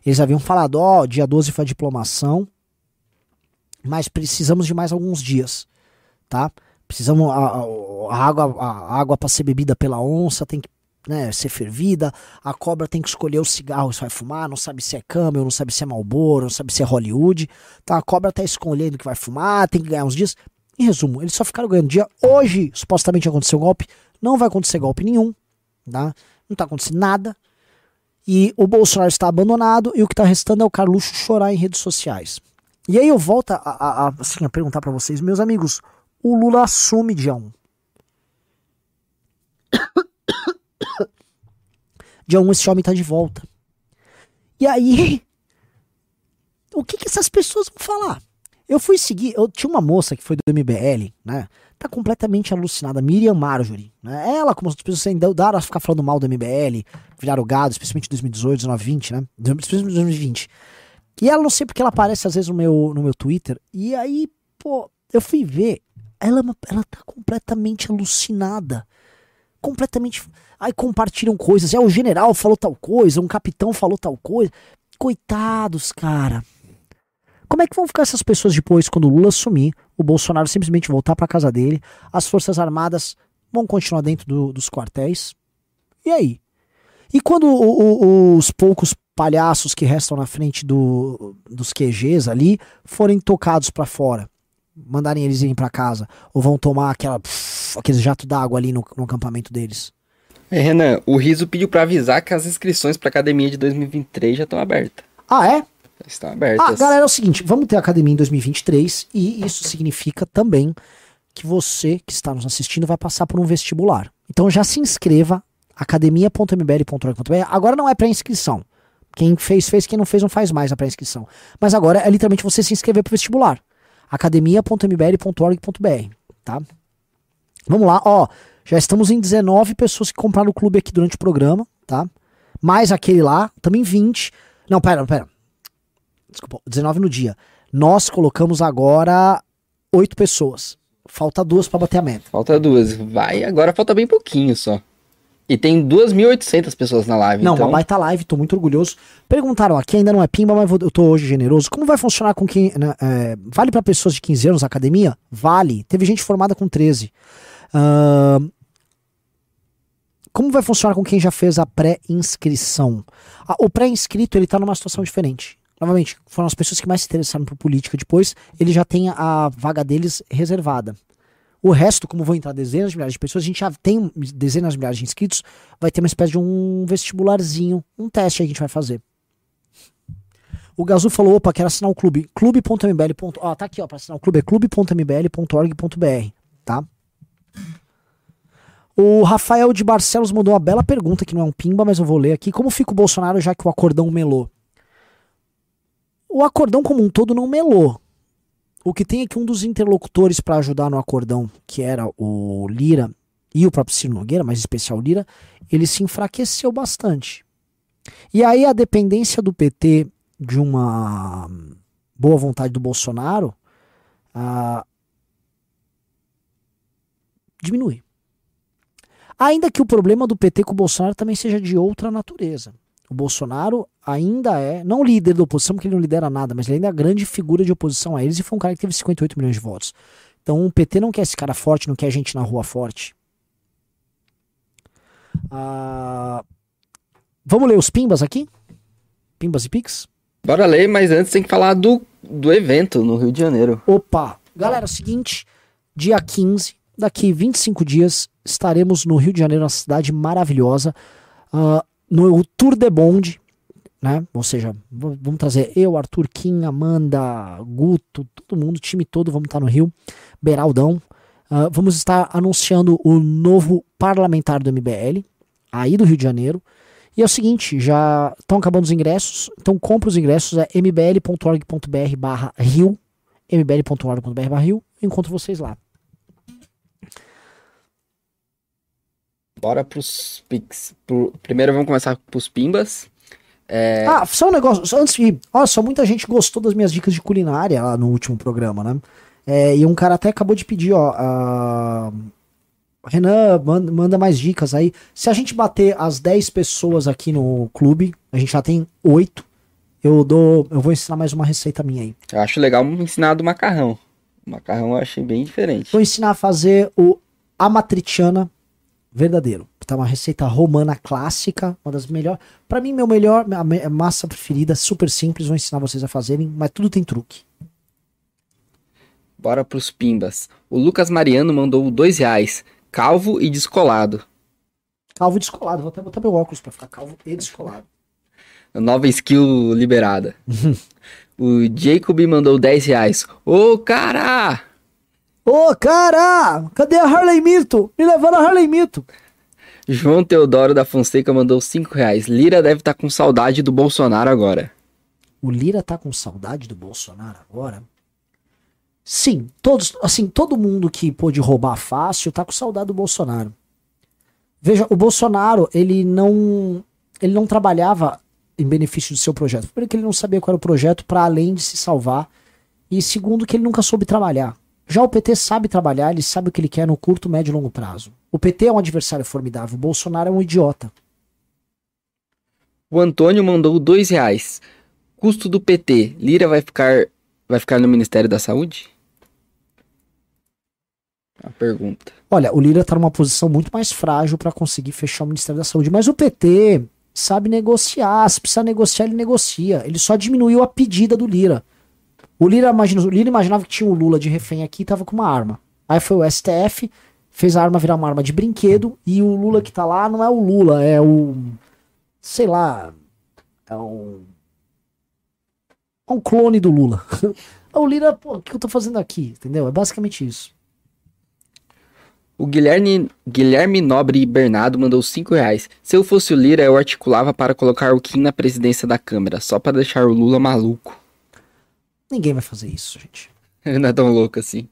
Eles haviam falado, ó, oh, dia 12 foi a diplomação, mas precisamos de mais alguns dias, tá? Precisamos. A, a água, a água para ser bebida pela onça tem que né, ser fervida. A cobra tem que escolher o cigarro se vai fumar. Não sabe se é Camel, não sabe se é Marlboro, não sabe se é Hollywood. Então a cobra tá escolhendo o que vai fumar, tem que ganhar uns dias. Em resumo, eles só ficaram ganhando dia. Hoje, supostamente aconteceu golpe. Não vai acontecer golpe nenhum. Tá? Não tá acontecendo nada. E o Bolsonaro está abandonado e o que está restando é o Carluxo chorar em redes sociais. E aí eu volto a, a, a, assim, a perguntar para vocês, meus amigos, o Lula assume dia 1. dia 1 esse homem tá de volta. E aí, o que que essas pessoas vão falar? Eu fui seguir, eu tinha uma moça que foi do MBL, né? Tá completamente alucinada, Miriam Marjorie, né? Ela, como as pessoas ainda daram a ficar falando mal do MBL, viraram gado, especialmente em 2018, 2020, né? Especialmente em 2020. E ela não sei porque ela aparece às vezes no meu, no meu Twitter. E aí, pô, eu fui ver ela, é ela tá completamente alucinada. Completamente. Aí compartilham coisas. É, o general falou tal coisa, um capitão falou tal coisa. Coitados, cara. Como é que vão ficar essas pessoas depois quando o Lula sumir, o Bolsonaro simplesmente voltar para casa dele, as Forças Armadas vão continuar dentro do, dos quartéis? E aí? E quando o, o, os poucos palhaços que restam na frente do, dos QGs ali forem tocados para fora? Mandarem eles irem para casa? Ou vão tomar aquela, pff, aquele jato d'água ali no, no acampamento deles? É, Renan, o Riso pediu para avisar que as inscrições para academia de 2023 já estão abertas. Ah, é? Estão abertas. Ah, galera, é o seguinte, vamos ter academia em 2023 e isso significa também que você que está nos assistindo vai passar por um vestibular. Então já se inscreva academia.mbl.org.br. Agora não é pré-inscrição. Quem fez, fez. Quem não fez, não faz mais a pré-inscrição. Mas agora é literalmente você se inscrever para o vestibular academia.mbl.org.br, tá? Vamos lá, ó, já estamos em 19 pessoas que compraram o clube aqui durante o programa, tá? Mais aquele lá, também 20. Não, pera, pera. Desculpa, 19 no dia. Nós colocamos agora 8 pessoas. Falta duas para bater a meta. Falta duas. Vai, agora falta bem pouquinho só. E tem 2.800 pessoas na live. Não, então... uma baita live, tô muito orgulhoso. Perguntaram aqui, ainda não é pimba, mas eu tô hoje generoso. Como vai funcionar com quem. Né, é, vale para pessoas de 15 anos academia? Vale. Teve gente formada com 13. Uh, como vai funcionar com quem já fez a pré-inscrição? Ah, o pré-inscrito, ele tá numa situação diferente. Novamente, foram as pessoas que mais se interessaram por política depois, ele já tem a vaga deles reservada. O resto, como vão entrar dezenas de milhares de pessoas, a gente já tem dezenas de milhares de inscritos, vai ter uma espécie de um vestibularzinho, um teste aí que a gente vai fazer. O Gazu falou, opa, quero assinar o clube. clube.mbl. Ó, tá aqui, ó, para assinar o clube é clube.mbl.org.br, tá? O Rafael de Barcelos mandou uma bela pergunta, que não é um pimba, mas eu vou ler aqui. Como fica o Bolsonaro já que o acordão melou? O acordão como um todo não melou. O que tem é que um dos interlocutores para ajudar no acordão, que era o Lira e o próprio Ciro Nogueira, mas em especial Lira, ele se enfraqueceu bastante. E aí a dependência do PT de uma boa vontade do Bolsonaro ah, diminui. Ainda que o problema do PT com o Bolsonaro também seja de outra natureza. O Bolsonaro ainda é, não líder da oposição, porque ele não lidera nada, mas ele ainda é a grande figura de oposição a eles e foi um cara que teve 58 milhões de votos. Então o PT não quer esse cara forte, não quer gente na rua forte. Ah, vamos ler os pimbas aqui? Pimbas e Pix? Bora ler, mas antes tem que falar do, do evento no Rio de Janeiro. Opa! Galera, é o seguinte, dia 15, daqui 25 dias, estaremos no Rio de Janeiro, uma cidade maravilhosa. Uh, no Tour de Bond, né? Ou seja, vamos trazer eu, Arthur Kim, Amanda, Guto, todo mundo, time todo, vamos estar no Rio, Beraldão. Uh, vamos estar anunciando o novo parlamentar do MBL, aí do Rio de Janeiro. E é o seguinte, já estão acabando os ingressos, então compra os ingressos, é mbl.org.br barra Rio, mbl.org.br barra Rio, encontro vocês lá. Bora pros Pix. Pro... Primeiro vamos começar pros Pimbas. É... Ah, só um negócio, antes de ir. Olha só, muita gente gostou das minhas dicas de culinária lá no último programa, né? É, e um cara até acabou de pedir, ó. Uh... Renan, manda, manda, mais dicas aí. Se a gente bater as 10 pessoas aqui no clube, a gente já tem 8. Eu dou. Eu vou ensinar mais uma receita minha aí. Eu acho legal ensinar do macarrão. O macarrão eu achei bem diferente. Vou ensinar a fazer o amatriciana verdadeiro. Tá uma receita romana clássica, uma das melhores. Para mim, meu melhor, a massa preferida, super simples, vou ensinar vocês a fazerem, mas tudo tem truque. Bora pros pimbas. O Lucas Mariano mandou dois reais, calvo e descolado. Calvo e descolado, vou até botar meu óculos pra ficar calvo e descolado. Nova skill liberada. o Jacob mandou 10 reais. Ô, cara! Ô, cara! Cadê a Harley Mito? Me levando a Harley Mito. João Teodoro da Fonseca mandou 5 reais. Lira deve estar tá com saudade do Bolsonaro agora. O Lira tá com saudade do Bolsonaro agora? Sim, todos, assim, todo mundo que pôde roubar fácil tá com saudade do Bolsonaro. Veja, o Bolsonaro, ele não ele não trabalhava em benefício do seu projeto. Primeiro que ele não sabia qual era o projeto para além de se salvar. E segundo que ele nunca soube trabalhar. Já o PT sabe trabalhar, ele sabe o que ele quer no curto, médio e longo prazo. O PT é um adversário formidável, o Bolsonaro é um idiota. O Antônio mandou dois reais. Custo do PT, Lira vai ficar, vai ficar no Ministério da Saúde? A pergunta. Olha, o Lira está numa posição muito mais frágil para conseguir fechar o Ministério da Saúde, mas o PT sabe negociar. Se precisar negociar, ele negocia. Ele só diminuiu a pedida do Lira. O Lira, imagina, o Lira imaginava que tinha o Lula de refém aqui e tava com uma arma. Aí foi o STF, fez a arma virar uma arma de brinquedo e o Lula que tá lá não é o Lula, é o. Sei lá. É um. É um clone do Lula. o Lira, pô, o que eu tô fazendo aqui? Entendeu? É basicamente isso. O Guilherme, Guilherme Nobre Bernardo mandou 5 reais. Se eu fosse o Lira, eu articulava para colocar o Kim na presidência da Câmara, só para deixar o Lula maluco. Ninguém vai fazer isso, gente. Não é tão louco assim.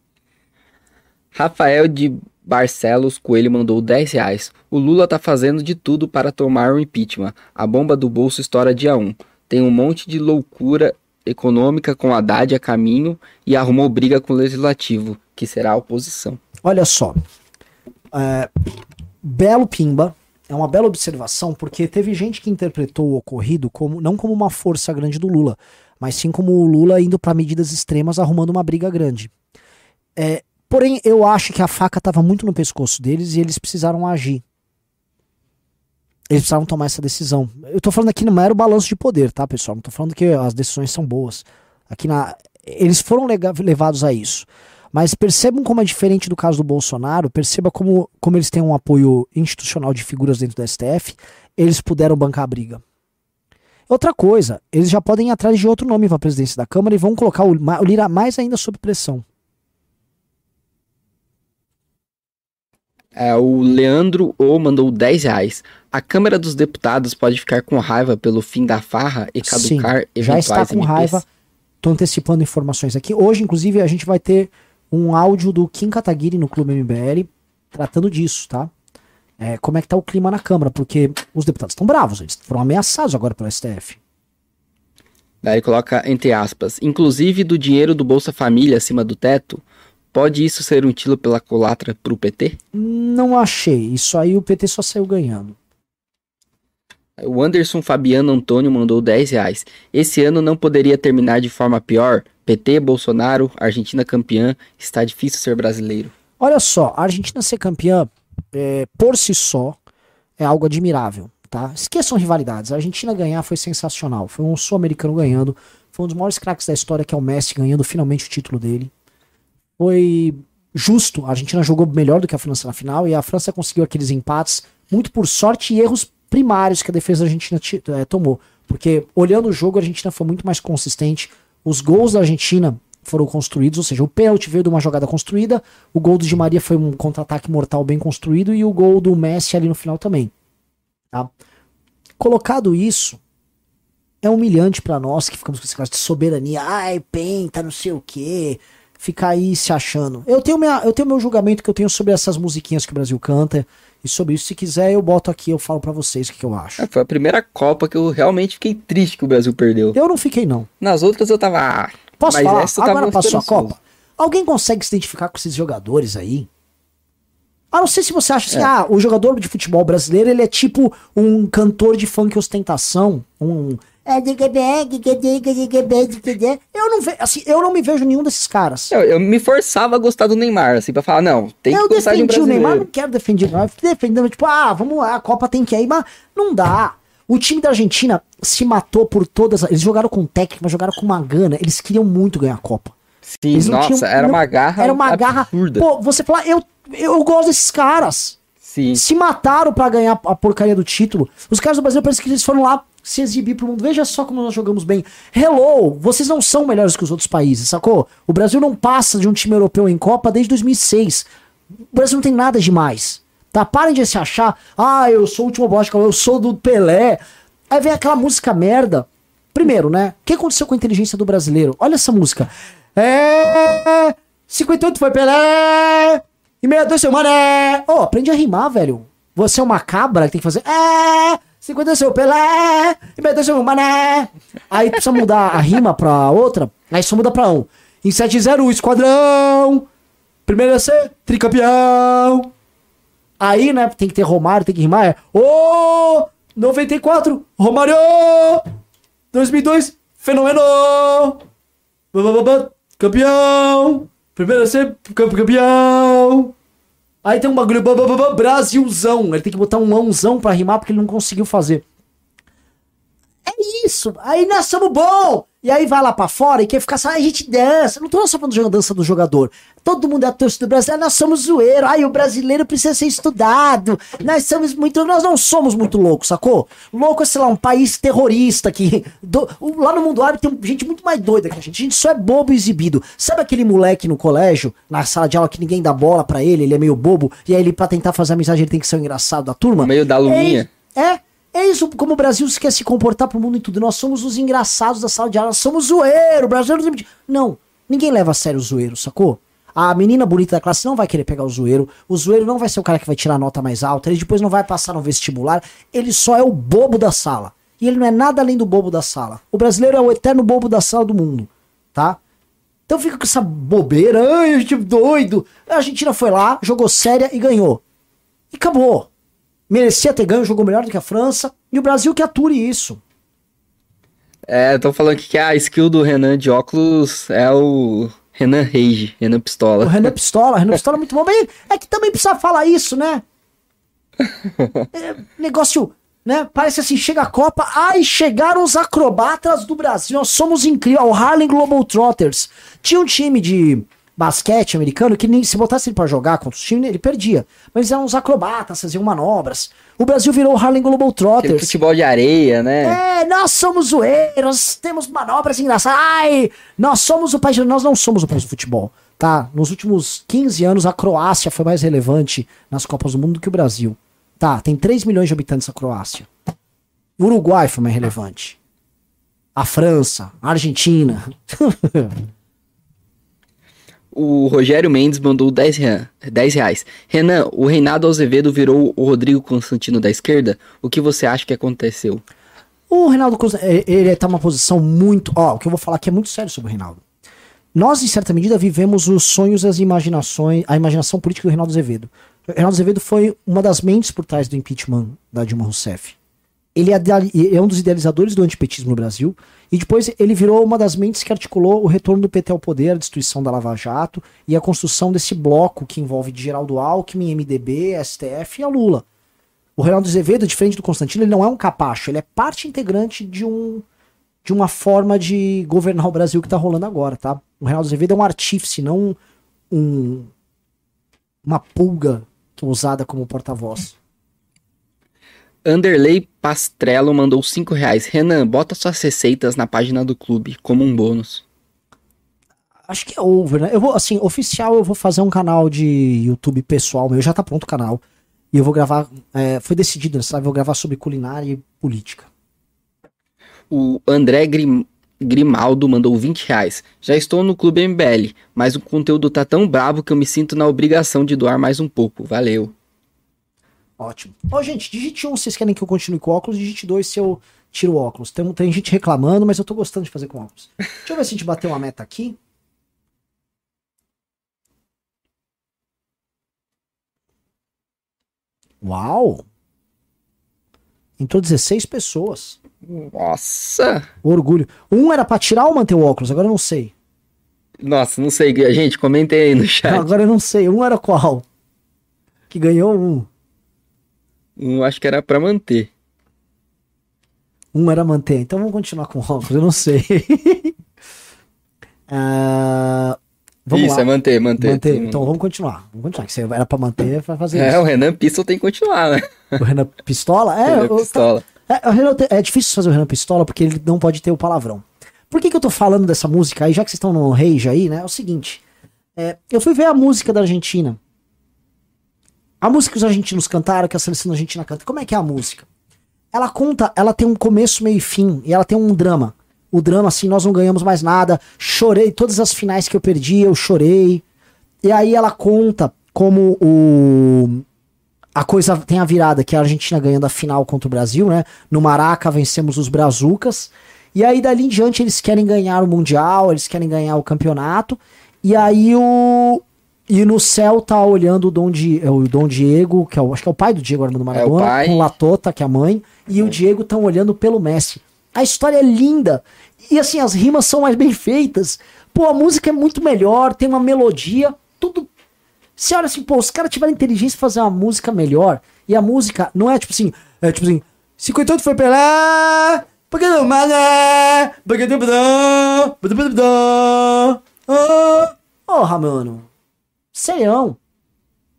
Rafael de Barcelos Coelho mandou 10 reais. O Lula tá fazendo de tudo para tomar o impeachment. A bomba do bolso estoura dia 1. Tem um monte de loucura econômica com Haddad a caminho e arrumou briga com o legislativo, que será a oposição. Olha só. É, belo Pimba. É uma bela observação, porque teve gente que interpretou o ocorrido como não como uma força grande do Lula, mas sim como o Lula indo para medidas extremas, arrumando uma briga grande. É, porém, eu acho que a faca estava muito no pescoço deles e eles precisaram agir. Eles precisaram tomar essa decisão. Eu tô falando aqui não era o balanço de poder, tá, pessoal? Não tô falando que as decisões são boas. Aqui na. Eles foram levados a isso. Mas percebam como é diferente do caso do Bolsonaro, perceba como, como eles têm um apoio institucional de figuras dentro do STF, eles puderam bancar a briga. Outra coisa, eles já podem ir atrás de outro nome para a presidência da Câmara e vão colocar o, o Lira mais ainda sob pressão. É, o Leandro O mandou 10 reais. A Câmara dos Deputados pode ficar com raiva pelo fim da farra e caducar Sim, já está com MPs. raiva. Estou antecipando informações aqui. Hoje, inclusive, a gente vai ter um áudio do Kim Kataguiri no Clube MBL tratando disso, tá? É, como é que tá o clima na Câmara, porque os deputados estão bravos, eles foram ameaçados agora pelo STF. Daí coloca entre aspas, inclusive do dinheiro do Bolsa Família acima do teto, pode isso ser um tiro pela colatra pro PT? Não achei, isso aí o PT só saiu ganhando. O Anderson Fabiano Antônio mandou 10 reais. Esse ano não poderia terminar de forma pior? PT, Bolsonaro, Argentina campeã, está difícil ser brasileiro. Olha só, a Argentina ser campeã é, por si só, é algo admirável. Tá? Esqueçam rivalidades. A Argentina ganhar foi sensacional. Foi um sul-americano ganhando. Foi um dos maiores craques da história, que é o Messi, ganhando finalmente o título dele. Foi justo. A Argentina jogou melhor do que a França na final e a França conseguiu aqueles empates muito por sorte e erros primários que a defesa da Argentina é, tomou. Porque olhando o jogo, a Argentina foi muito mais consistente. Os gols da Argentina foram construídos, ou seja, o pênalti veio de uma jogada construída, o gol do Di Maria foi um contra-ataque mortal bem construído e o gol do Messi ali no final também. Tá? Colocado isso, é humilhante para nós que ficamos com esse caso de soberania, ai, penta, não sei o quê, ficar aí se achando. Eu tenho, minha, eu tenho meu julgamento que eu tenho sobre essas musiquinhas que o Brasil canta, e sobre isso, se quiser, eu boto aqui, eu falo para vocês o que, que, eu acho. É, foi a primeira Copa que eu realmente fiquei triste que o Brasil perdeu. Eu não fiquei, não. Nas outras eu tava. Posso falar? Agora passou a Copa. Alguém consegue se identificar com esses jogadores aí? Ah, não sei se você acha assim, é. ah, o jogador de futebol brasileiro, ele é tipo um cantor de funk ostentação, um eu não vejo, assim, eu não me vejo nenhum desses caras. Eu, eu, me forçava a gostar do Neymar, assim, pra falar, não, tem eu que gostar de um brasileiro. o Neymar, não quero defender o Neymar, defendendo, tipo, ah, vamos lá, a Copa tem que ir, mas não dá. O time da Argentina se matou por todas. Eles jogaram com técnica, mas jogaram com uma gana. Eles queriam muito ganhar a Copa. Sim, nossa, tinham, era uma garra. Era uma absurda. garra. Pô, você fala, eu, eu gosto desses caras. Sim. Se mataram para ganhar a porcaria do título. Os caras do Brasil parece que eles foram lá se exibir pro mundo. Veja só como nós jogamos bem. Hello, vocês não são melhores que os outros países, sacou? O Brasil não passa de um time europeu em Copa desde 2006. O Brasil não tem nada demais. Tá? Parem de se achar, ah, eu sou o último bosta, eu sou do Pelé. Aí vem aquela música merda. Primeiro, né? O que aconteceu com a inteligência do brasileiro? Olha essa música. É. 58 foi Pelé! E 62 seu mané! Ô, oh, aprende a rimar, velho. Você é uma cabra que tem que fazer. É! 50 seu Pelé! E 62 seu mané! Aí precisa mudar a rima pra outra. Aí só muda pra um. Em 7-0, o esquadrão! Primeiro a ser tricampeão! Aí, né, tem que ter Romário, tem que rimar. É, Ô, oh, 94, Romário! 2002, fenômeno! Campeão! Primeiro ser campeão! Aí tem um bagulho, Brasilzão. Ele tem que botar um mãozão pra rimar porque ele não conseguiu fazer. É isso. Aí nós somos bom. E aí vai lá pra fora e quer ficar só, a gente dança. Não tô só falando de dança do jogador. Todo mundo é torcida do Brasil. Nós somos zoeiro. Ai, o brasileiro precisa ser estudado. Nós somos muito. Nós não somos muito loucos, sacou? Louco é, sei lá, um país terrorista que. Do, lá no mundo árabe tem gente muito mais doida que a gente. A gente só é bobo exibido. Sabe aquele moleque no colégio, na sala de aula, que ninguém dá bola para ele, ele é meio bobo, e aí ele, pra tentar fazer amizade, ele tem que ser o engraçado da turma? No meio da aluninha. É, é é isso como o Brasil quer se comportar pro mundo em tudo. Nós somos os engraçados da sala de aula, nós somos zoeiro, o Brasil não. Ninguém leva a sério o zoeiro, sacou? A menina bonita da classe não vai querer pegar o zoeiro. O zoeiro não vai ser o cara que vai tirar a nota mais alta. Ele depois não vai passar no vestibular. Ele só é o bobo da sala. E ele não é nada além do bobo da sala. O brasileiro é o eterno bobo da sala do mundo, tá? Então fica com essa bobeira. Ai, gente é doido. A Argentina foi lá, jogou séria e ganhou. E acabou merecia ter ganho, jogou melhor do que a França, e o Brasil que ature isso. É, tô falando que a skill do Renan de óculos é o Renan Rage, Renan Pistola. O Renan Pistola, Renan Pistola é muito bom, mas é que também precisa falar isso, né? É, negócio, né? Parece assim, chega a Copa, ai, chegaram os acrobatas do Brasil, nós somos incríveis, o Harlem Globetrotters. Tinha um time de basquete americano que nem se botasse ele pra jogar contra os times, ele perdia. Mas eles eram uns acrobatas, faziam manobras. O Brasil virou o Harlem Globetrotters. Tem futebol de areia, né? É, nós somos zoeiros, temos manobras engraçadas. Ai, nós somos o país, nós não somos o país do futebol. Tá, nos últimos 15 anos a Croácia foi mais relevante nas Copas do Mundo do que o Brasil. Tá, tem 3 milhões de habitantes a Croácia. O Uruguai foi mais relevante. A França, a Argentina. o Rogério Mendes mandou 10, reais. 10 reais. Renan, o Reinaldo Azevedo virou o Rodrigo Constantino da esquerda? O que você acha que aconteceu? O Reinaldo é, ele tá numa posição muito. Ó, o que eu vou falar aqui é muito sério sobre o Reinaldo. Nós, em certa medida, vivemos os sonhos e as imaginações, a imaginação política do Reinaldo Azevedo. O Reinaldo Azevedo foi uma das mentes por trás do impeachment da Dilma Rousseff. Ele é, é um dos idealizadores do antipetismo no Brasil. E depois ele virou uma das mentes que articulou o retorno do PT ao poder, a destruição da Lava Jato e a construção desse bloco que envolve Geraldo Alckmin, MDB, STF e a Lula. O Reinaldo Azevedo, diferente do Constantino, ele não é um capacho, ele é parte integrante de um de uma forma de governar o Brasil que tá rolando agora, tá? O Reinaldo Azevedo é um artífice, não um uma pulga usada como porta-voz. Anderley Pastrello mandou 5 reais. Renan, bota suas receitas na página do clube, como um bônus. Acho que é over, né? Eu vou, assim, oficial, eu vou fazer um canal de YouTube pessoal meu, já tá pronto o canal. E eu vou gravar, é, foi decidido, sabe? Eu vou gravar sobre culinária e política. O André Grim, Grimaldo mandou 20 reais. Já estou no Clube MBL, mas o conteúdo tá tão brabo que eu me sinto na obrigação de doar mais um pouco. Valeu. Ótimo. Ó, gente, digite 1 um, se vocês querem que eu continue com óculos, digite 2 se eu tiro o óculos. Tem, tem gente reclamando, mas eu tô gostando de fazer com óculos. Deixa eu ver se a gente bateu uma meta aqui. Uau! Entrou 16 pessoas. Nossa! Orgulho. Um era pra tirar ou manter o óculos? Agora eu não sei. Nossa, não sei. Gente, comentei aí no chat. agora eu não sei. Um era qual? Que ganhou um. Um acho que era pra manter. Um era manter. Então vamos continuar com o óculos. Eu não sei. uh, Vamos Isso, lá. é manter, manter. manter. Então vamos continuar. Vamos continuar. Você era pra manter, vai fazer é, isso. É, o Renan Pistola tem que continuar, né? O Renan Pistola? É, Renan Pistola. É, o Renan, é difícil fazer o Renan Pistola porque ele não pode ter o palavrão. Por que, que eu tô falando dessa música aí, já que vocês estão no rage aí, né? É o seguinte. É, eu fui ver a música da Argentina. A música que os argentinos cantaram, que a seleção Argentina canta. Como é que é a música? Ela conta, ela tem um começo, meio e fim, e ela tem um drama o drama assim, nós não ganhamos mais nada. Chorei, todas as finais que eu perdi, eu chorei. E aí ela conta como o a coisa tem a virada, que a Argentina ganhando a final contra o Brasil, né? No Maraca vencemos os Brazucas. E aí dali em diante eles querem ganhar o Mundial, eles querem ganhar o campeonato. E aí o e no céu tá olhando o Dom, Di, é o Dom Diego, que é o, acho que é o pai do Diego Armando Maradona, é com Latota, que é a mãe, e é. o Diego estão olhando pelo Messi. A história é linda. E assim, as rimas são mais bem feitas. Pô, a música é muito melhor, tem uma melodia, tudo. Você olha assim, pô, os caras tiveram inteligência fazer uma música melhor. E a música não é tipo assim, é tipo assim, 58 foi Pelé, porque não mané, porque não Porra, mano. Seião.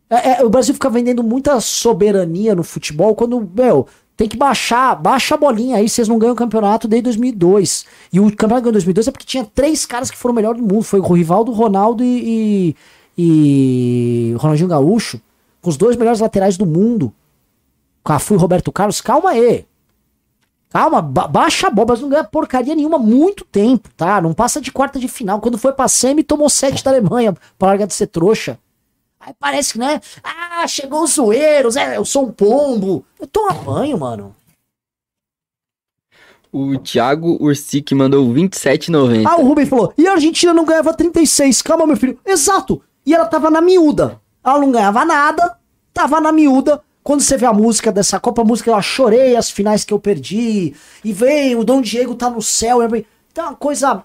É, é, o Brasil fica vendendo muita soberania no futebol quando, meu, tem que baixar, baixa a bolinha aí, vocês não ganham o campeonato desde 2002. E o campeonato ganhou em 2002 é porque tinha três caras que foram o melhor do mundo. Foi o Rivaldo, Ronaldo e, e, e Ronaldinho Gaúcho, com os dois melhores laterais do mundo. Cafu e Roberto Carlos. Calma aí. Calma, ba baixa a bola, mas não ganha porcaria nenhuma há muito tempo, tá? Não passa de quarta de final. Quando foi pra semi, tomou sete da Alemanha pra largar de ser trouxa. Aí parece que, né? Ah, chegou os zoeiros, é, eu sou um pombo. Eu tô a banho, mano. O Thiago Ursic mandou 27,90. Ah, o Rubem falou, e a Argentina não ganhava 36. Calma, meu filho. Exato. E ela tava na miúda. Ela não ganhava nada, tava na miúda. Quando você vê a música dessa Copa, a música, eu chorei as finais que eu perdi. E vem, o Dom Diego tá no céu. É então, uma coisa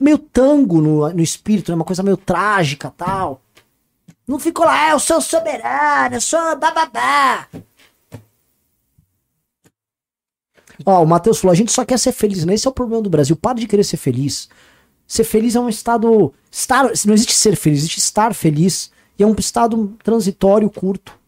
meio tango no, no espírito, né? Uma coisa meio trágica tal. Não ficou lá, ah, eu sou soberano, eu sou bababá. Ó, o Matheus falou, a gente só quer ser feliz, né? Esse é o problema do Brasil. Para de querer ser feliz. Ser feliz é um estado. Estar, não existe ser feliz, existe estar feliz. E é um estado transitório curto.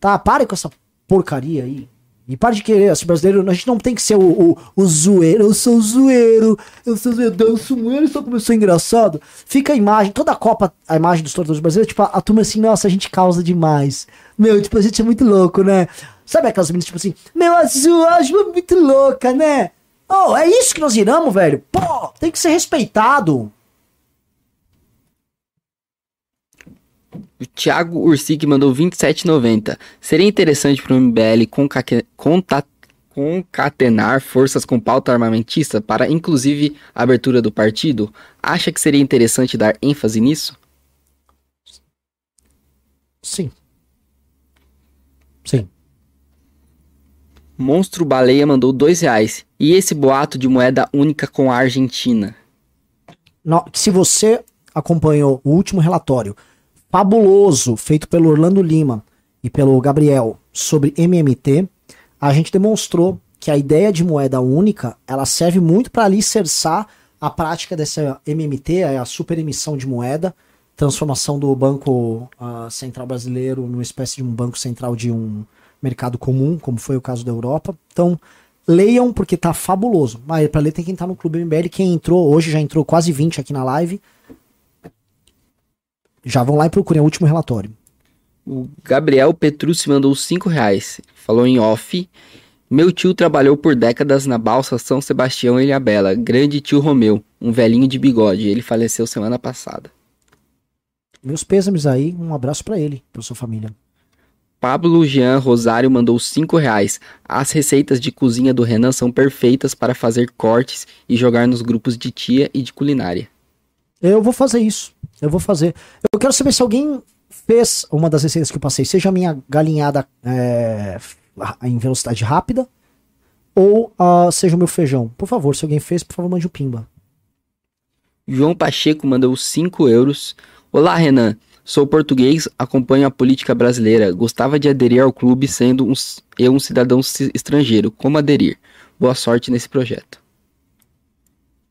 Tá? Pare com essa porcaria aí. E para de querer, assim, brasileiro, a gente não tem que ser o, o, o zoeiro, eu sou zoeiro, eu sou zoeiro, muito, só como eu sou engraçado. Fica a imagem, toda a Copa, a imagem dos torcedores brasileiros, tipo, a, a, turma assim, nossa, a gente causa demais. Meu, tipo, a gente é muito louco, né? Sabe aquelas meninas, tipo assim, meu, azul, acho muito louca, né? Oh, é isso que nós viramos, velho? Pô, tem que ser respeitado. O Thiago Ursic mandou 27,90. Seria interessante para o MBL concatenar forças com pauta armamentista para, inclusive, a abertura do partido? Acha que seria interessante dar ênfase nisso? Sim. Sim. Monstro Baleia mandou dois reais. E esse boato de moeda única com a Argentina? Não, se você acompanhou o último relatório fabuloso feito pelo Orlando Lima e pelo Gabriel sobre MMT, a gente demonstrou que a ideia de moeda única ela serve muito para alicerçar a prática dessa MMT, a super emissão de moeda, transformação do Banco uh, Central Brasileiro numa espécie de um banco central de um mercado comum, como foi o caso da Europa. Então, leiam porque tá fabuloso. Mas para ler tem que entrar no Clube MBL. Quem entrou, hoje já entrou quase 20 aqui na live. Já vão lá e procurem o último relatório. O Gabriel Petrucci mandou 5 reais. Falou em off. Meu tio trabalhou por décadas na balsa São Sebastião Ilhabela. Grande tio Romeu, um velhinho de bigode. Ele faleceu semana passada. Meus pêsames aí, um abraço para ele, pra sua família. Pablo Jean Rosário mandou 5 reais. As receitas de cozinha do Renan são perfeitas para fazer cortes e jogar nos grupos de tia e de culinária. Eu vou fazer isso. Eu vou fazer. Eu quero saber se alguém fez uma das receitas que eu passei, seja a minha galinhada é, em velocidade rápida, ou uh, seja o meu feijão. Por favor, se alguém fez, por favor, mande o um pimba. João Pacheco mandou 5 euros. Olá, Renan. Sou português, acompanho a política brasileira. Gostava de aderir ao clube sendo um, eu um cidadão estrangeiro. Como aderir? Boa sorte nesse projeto.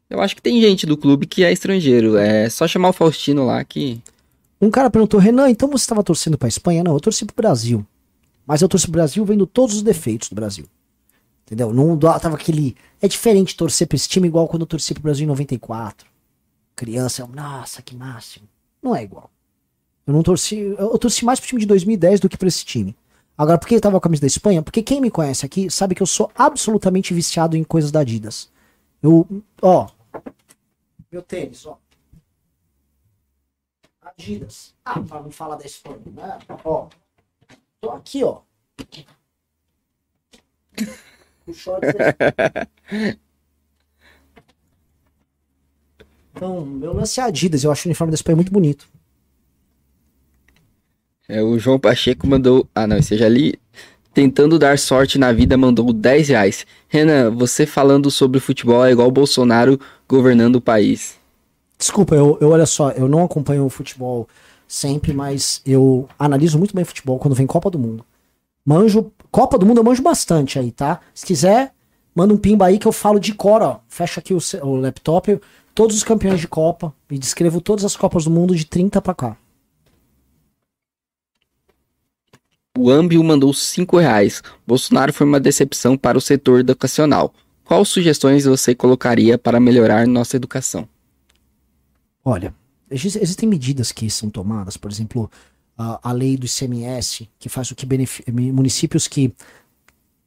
Eu acho que tem gente do clube que é estrangeiro. É só chamar o Faustino lá que. Um cara perguntou, Renan, então você estava torcendo para Espanha? Não, eu torci pro Brasil. Mas eu torci pro Brasil vendo todos os defeitos do Brasil. Entendeu? Não tava aquele. É diferente torcer pra esse time igual quando eu torci pro Brasil em 94. Criança, nossa, que máximo. Não é igual. Eu não torci. Eu torci mais pro time de 2010 do que pra esse time. Agora, por que ele tava com a camisa da Espanha? Porque quem me conhece aqui sabe que eu sou absolutamente viciado em coisas da Adidas. Eu, ó. Meu tênis, ó. Adidas. Ah, pra não falar da Espanha, né? Ó. Tô aqui, ó. O shorts é... Então, meu lance é Adidas. Eu acho o uniforme da Espanha muito bonito. É, o João Pacheco mandou. Ah, não, seja ali. Tentando dar sorte na vida, mandou 10 reais. Renan, você falando sobre futebol é igual Bolsonaro governando o país. Desculpa, eu, eu olha só, eu não acompanho o futebol sempre, mas eu analiso muito bem futebol quando vem Copa do Mundo. Manjo. Copa do Mundo eu manjo bastante aí, tá? Se quiser, manda um pimba aí que eu falo de cor, ó. Fecha aqui o, o laptop. Todos os campeões de Copa. E descrevo todas as Copas do Mundo de 30 pra cá. O Ambio mandou 5 reais. Bolsonaro foi uma decepção para o setor educacional. Qual sugestões você colocaria para melhorar nossa educação? Olha, existem medidas que são tomadas, por exemplo, a, lei do ICMS, que faz o que municípios que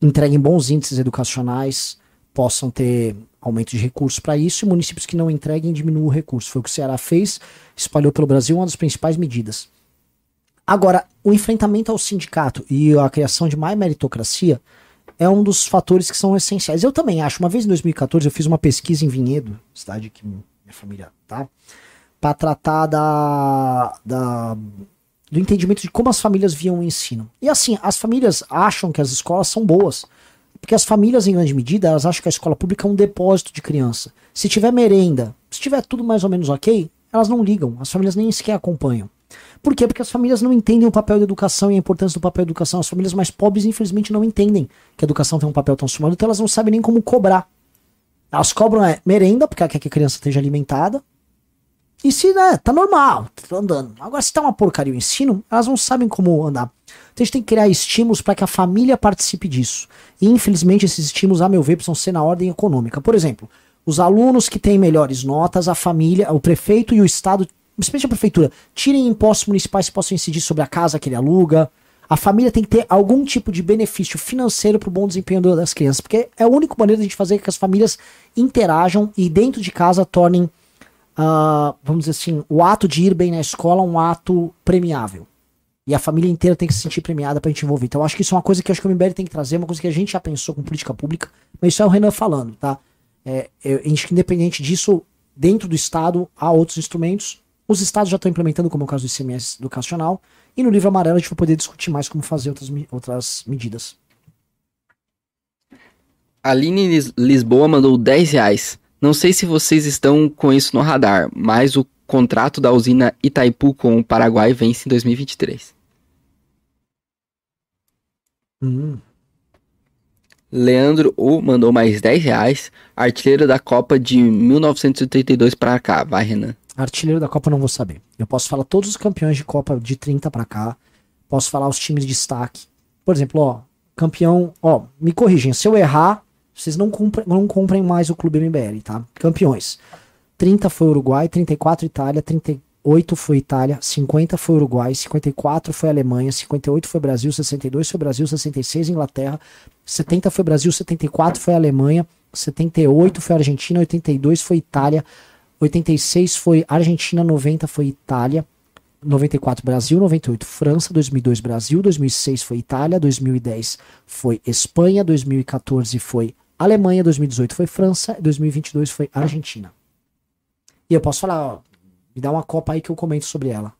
entreguem bons índices educacionais possam ter aumento de recursos para isso, e municípios que não entreguem diminuam o recurso. Foi o que o Ceará fez, espalhou pelo Brasil uma das principais medidas. Agora, o enfrentamento ao sindicato e a criação de mais meritocracia é um dos fatores que são essenciais. Eu também acho. Uma vez em 2014 eu fiz uma pesquisa em Vinhedo, cidade que minha família tá, para tratar da, da do entendimento de como as famílias viam o ensino. E assim, as famílias acham que as escolas são boas. Porque as famílias, em grande medida, elas acham que a escola pública é um depósito de criança. Se tiver merenda, se tiver tudo mais ou menos ok, elas não ligam. As famílias nem sequer acompanham. Por quê? Porque as famílias não entendem o papel da educação e a importância do papel da educação. As famílias mais pobres, infelizmente, não entendem que a educação tem um papel tão sumado, então elas não sabem nem como cobrar. Elas cobram é, merenda, porque quer que a criança esteja alimentada. E se, né, tá normal, tá andando. Agora, se tá uma porcaria o ensino, elas não sabem como andar. Então a gente tem que criar estímulos para que a família participe disso. E infelizmente esses estímulos, a meu ver, precisam ser na ordem econômica. Por exemplo, os alunos que têm melhores notas, a família, o prefeito e o Estado principalmente a prefeitura, tirem impostos municipais que possam incidir sobre a casa que ele aluga. A família tem que ter algum tipo de benefício financeiro para o bom desempenho das crianças, porque é a única maneira de a gente fazer que as famílias interajam e dentro de casa tornem, uh, vamos dizer assim, o ato de ir bem na escola um ato premiável. E a família inteira tem que se sentir premiada pra gente envolver. Então, eu acho que isso é uma coisa que acho que o MBL tem que trazer, uma coisa que a gente já pensou com política pública, mas isso é o Renan falando, tá? É, é, independente disso, dentro do Estado há outros instrumentos, os estados já estão implementando, como é o caso do ICMS educacional, e no livro amarelo a gente vai poder discutir mais como fazer outras, outras medidas. Aline Lisboa mandou 10 reais. Não sei se vocês estão com isso no radar, mas o contrato da usina Itaipu com o Paraguai vence em 2023. Hum. Leandro O mandou mais 10 reais. Artilheiro da Copa de 1982 para cá. Vai, Renan. Artilheiro da Copa não vou saber. Eu posso falar todos os campeões de Copa de 30 para cá. Posso falar os times de destaque. Por exemplo, ó, Campeão, ó, me corrigem, se eu errar, vocês não comprem, não comprem mais o Clube MBL, tá? Campeões. 30 foi Uruguai, 34 Itália, 38 foi Itália, 50 foi Uruguai, 54 foi Alemanha, 58 foi Brasil, 62 foi Brasil, 66 Inglaterra, 70 foi Brasil, 74 foi Alemanha, 78 foi Argentina, 82 foi Itália, 86 foi Argentina, 90 foi Itália, 94 Brasil, 98 França, 2002 Brasil, 2006 foi Itália, 2010 foi Espanha, 2014 foi Alemanha, 2018 foi França, 2022 foi Argentina. E eu posso falar, ó, me dá uma copa aí que eu comento sobre ela.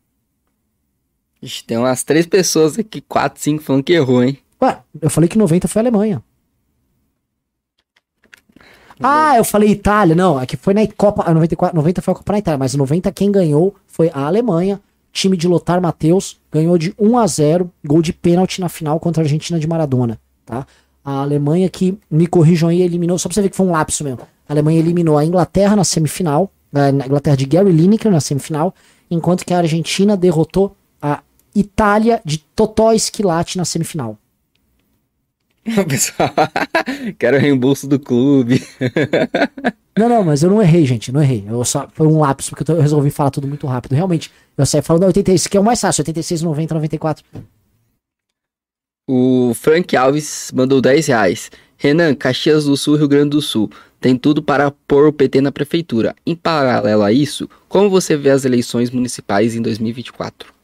Ixi, tem umas três pessoas aqui, quatro, cinco falando que errou, hein? Ué, eu falei que 90 foi Alemanha. Ah, eu falei Itália. Não, aqui é foi na Copa. 94, 90 foi a Copa na Itália, mas 90 quem ganhou foi a Alemanha. Time de Lothar Matheus ganhou de 1 a 0 gol de pênalti na final contra a Argentina de Maradona, tá? A Alemanha que, me corrijam aí, eliminou, só pra você ver que foi um lapso mesmo. A Alemanha eliminou a Inglaterra na semifinal, a Inglaterra de Gary Lineker na semifinal, enquanto que a Argentina derrotou a Itália de Totó Esquilate na semifinal. Pessoal, quero reembolso do clube. não, não, mas eu não errei, gente, não errei. Eu só, foi um lapso, porque eu resolvi falar tudo muito rápido. Realmente, eu saí falando 86, que é o mais fácil, 86, 90, 94. O Frank Alves mandou 10 reais. Renan, Caxias do Sul, Rio Grande do Sul. Tem tudo para pôr o PT na prefeitura. Em paralelo a isso, como você vê as eleições municipais em 2024?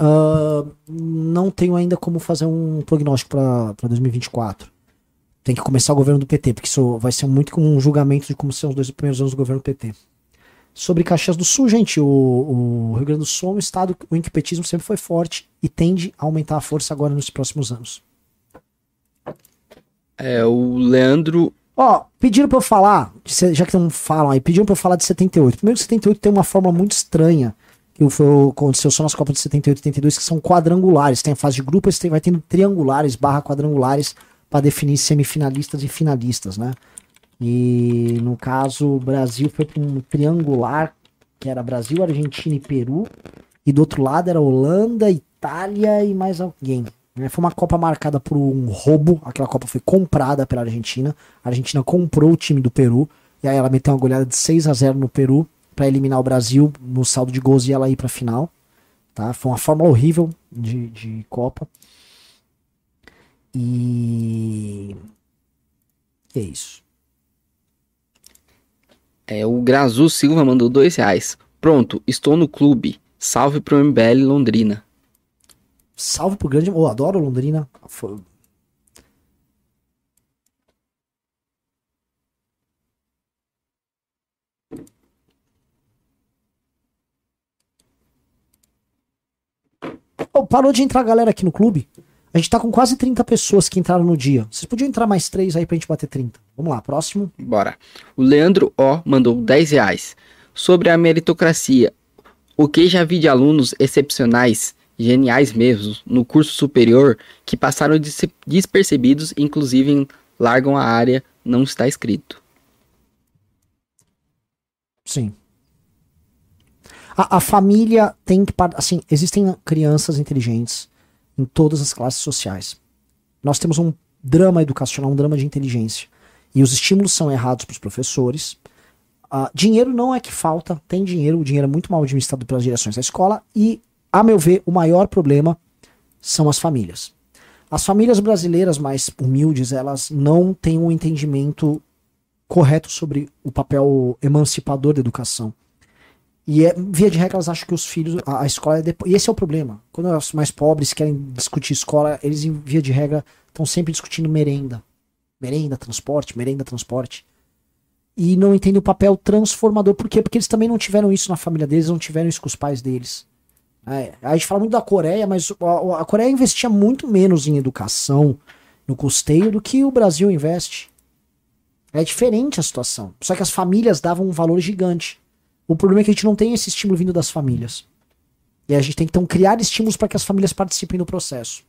Uh, não tenho ainda como fazer um prognóstico para 2024. Tem que começar o governo do PT, porque isso vai ser muito como um julgamento de como serão os dois primeiros anos do governo do PT. Sobre Caxias do Sul, gente, o, o Rio Grande do Sul é um estado em que o petismo sempre foi forte e tende a aumentar a força agora nos próximos anos. É, o Leandro. Ó, pediram pra eu falar, já que não falam aí, pediram pra eu falar de 78. Primeiro, 78 tem uma forma muito estranha, que foi, aconteceu só nas Copas de 78 e 82, que são quadrangulares. Tem a fase de grupos, tem, vai tendo triangulares barra quadrangulares para definir semifinalistas e finalistas, né? E no caso, o Brasil foi para um triangular, que era Brasil, Argentina e Peru. E do outro lado era Holanda, Itália e mais alguém. Né? Foi uma Copa marcada por um roubo. Aquela Copa foi comprada pela Argentina. A Argentina comprou o time do Peru. E aí ela meteu uma goleada de 6 a 0 no Peru para eliminar o Brasil no saldo de gols e ela ir para final. Tá? Foi uma forma horrível de, de Copa. E é isso. É, o Grazu Silva mandou dois reais. Pronto, estou no clube. Salve pro MBL Londrina. Salve pro grande. Eu oh, adoro Londrina. Foi... Oh, parou de entrar galera aqui no clube. A gente tá com quase 30 pessoas que entraram no dia. Vocês podiam entrar mais três aí pra gente bater 30. Vamos lá, próximo. Bora. O Leandro O mandou 10 reais. Sobre a meritocracia, o que já vi de alunos excepcionais, geniais mesmo, no curso superior, que passaram despercebidos, inclusive largam a área, não está escrito. Sim. A, a família tem que. Assim, existem crianças inteligentes em todas as classes sociais. Nós temos um drama educacional, um drama de inteligência. E os estímulos são errados para os professores. Uh, dinheiro não é que falta, tem dinheiro, o dinheiro é muito mal administrado pelas direções da escola. E, a meu ver, o maior problema são as famílias. As famílias brasileiras mais humildes, elas não têm um entendimento correto sobre o papel emancipador da educação. E é, via de regra, elas acham que os filhos, a, a escola é depois. E esse é o problema. Quando os mais pobres querem discutir escola, eles, via de regra, estão sempre discutindo merenda. Merenda, transporte, merenda, transporte. E não entendem o papel transformador. Por quê? Porque eles também não tiveram isso na família deles, não tiveram isso com os pais deles. É, a gente fala muito da Coreia, mas a, a Coreia investia muito menos em educação, no custeio, do que o Brasil investe. É diferente a situação. Só que as famílias davam um valor gigante. O problema é que a gente não tem esse estímulo vindo das famílias. E a gente tem que então criar estímulos para que as famílias participem do processo.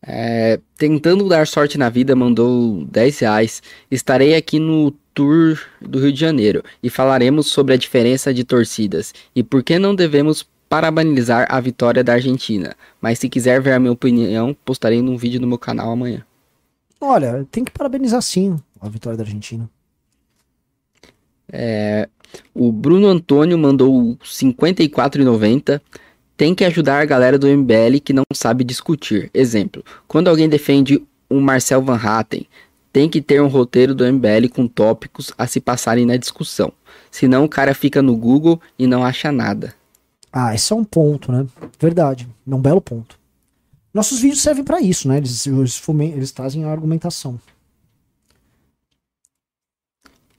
É, tentando dar sorte na vida, mandou 10 reais. Estarei aqui no tour do Rio de Janeiro e falaremos sobre a diferença de torcidas e por que não devemos parabenizar a vitória da Argentina. Mas se quiser ver a minha opinião, postarei num vídeo no meu canal amanhã. Olha, tem que parabenizar sim a vitória da Argentina. É, o Bruno Antônio mandou 54,90. Tem que ajudar a galera do MBL que não sabe discutir. Exemplo, quando alguém defende um Marcel Van Hatten, tem que ter um roteiro do MBL com tópicos a se passarem na discussão. Senão o cara fica no Google e não acha nada. Ah, esse é um ponto, né? Verdade. É um belo ponto. Nossos vídeos servem para isso, né? Eles, eles, eles trazem a argumentação.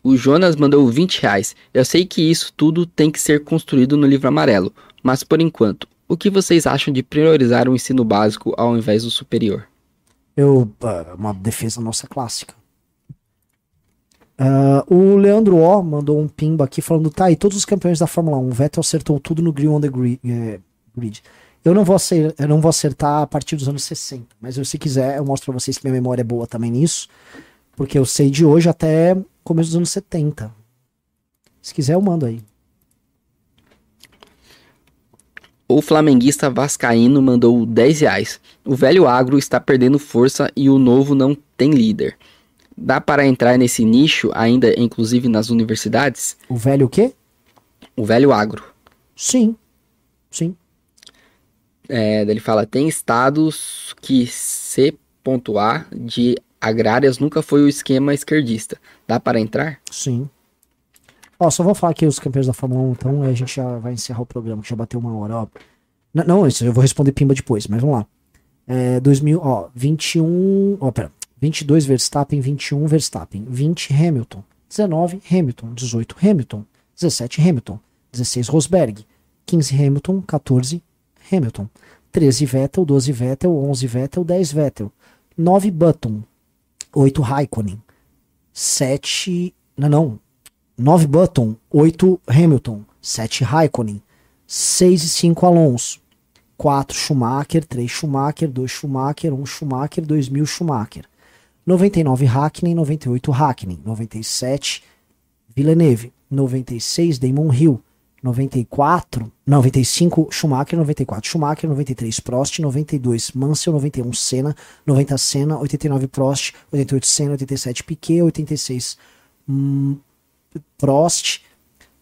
O Jonas mandou 20 reais. Eu sei que isso tudo tem que ser construído no livro amarelo, mas por enquanto, o que vocês acham de priorizar o ensino básico ao invés do superior? Eu, uh, uma defesa nossa clássica. Uh, o Leandro O mandou um pimba aqui falando: tá, e todos os campeões da Fórmula 1, Vettel acertou tudo no Green on the eh, Grid. Eu não, vou acertar, eu não vou acertar a partir dos anos 60, mas eu, se quiser, eu mostro pra vocês que minha memória é boa também nisso, porque eu sei de hoje até começo dos anos 70. Se quiser, eu mando aí. O flamenguista vascaíno mandou 10 reais. O velho agro está perdendo força e o novo não tem líder. Dá para entrar nesse nicho ainda, inclusive nas universidades? O velho o quê? O velho agro. Sim. Sim. É, ele fala: tem estados que C pontuar de agrárias nunca foi o esquema esquerdista. Dá para entrar? Sim. Ó, só vou falar aqui os campeões da Fórmula 1, então a gente já vai encerrar o programa, que já bateu uma hora, ó. Não, não isso eu vou responder pimba depois, mas vamos lá. É, 2000, ó, 21, ó, pera, 22 Verstappen, 21 Verstappen, 20 Hamilton, 19 Hamilton, 18 Hamilton, 17 Hamilton, 16 Rosberg, 15 Hamilton, 14 Hamilton, 13 Vettel, 12 Vettel, 11 Vettel, 10 Vettel, 9 Button, 8 Raikkonen, 7, não, não, 9 Button, 8 Hamilton, 7 Raikkonen, 6 e 5 Alonso, 4 Schumacher, 3 Schumacher, 2 Schumacher, 1 Schumacher, 2000 Schumacher, 99 Hackney, 98 Hackney, 97 Villeneuve, 96 Damon Hill, 94, 95 Schumacher, 94 Schumacher, 93 Prost, 92 Mansell, 91 Senna, 90 Senna, 89 Prost, 88 Senna, 87 Piquet, 86 hum, Prost,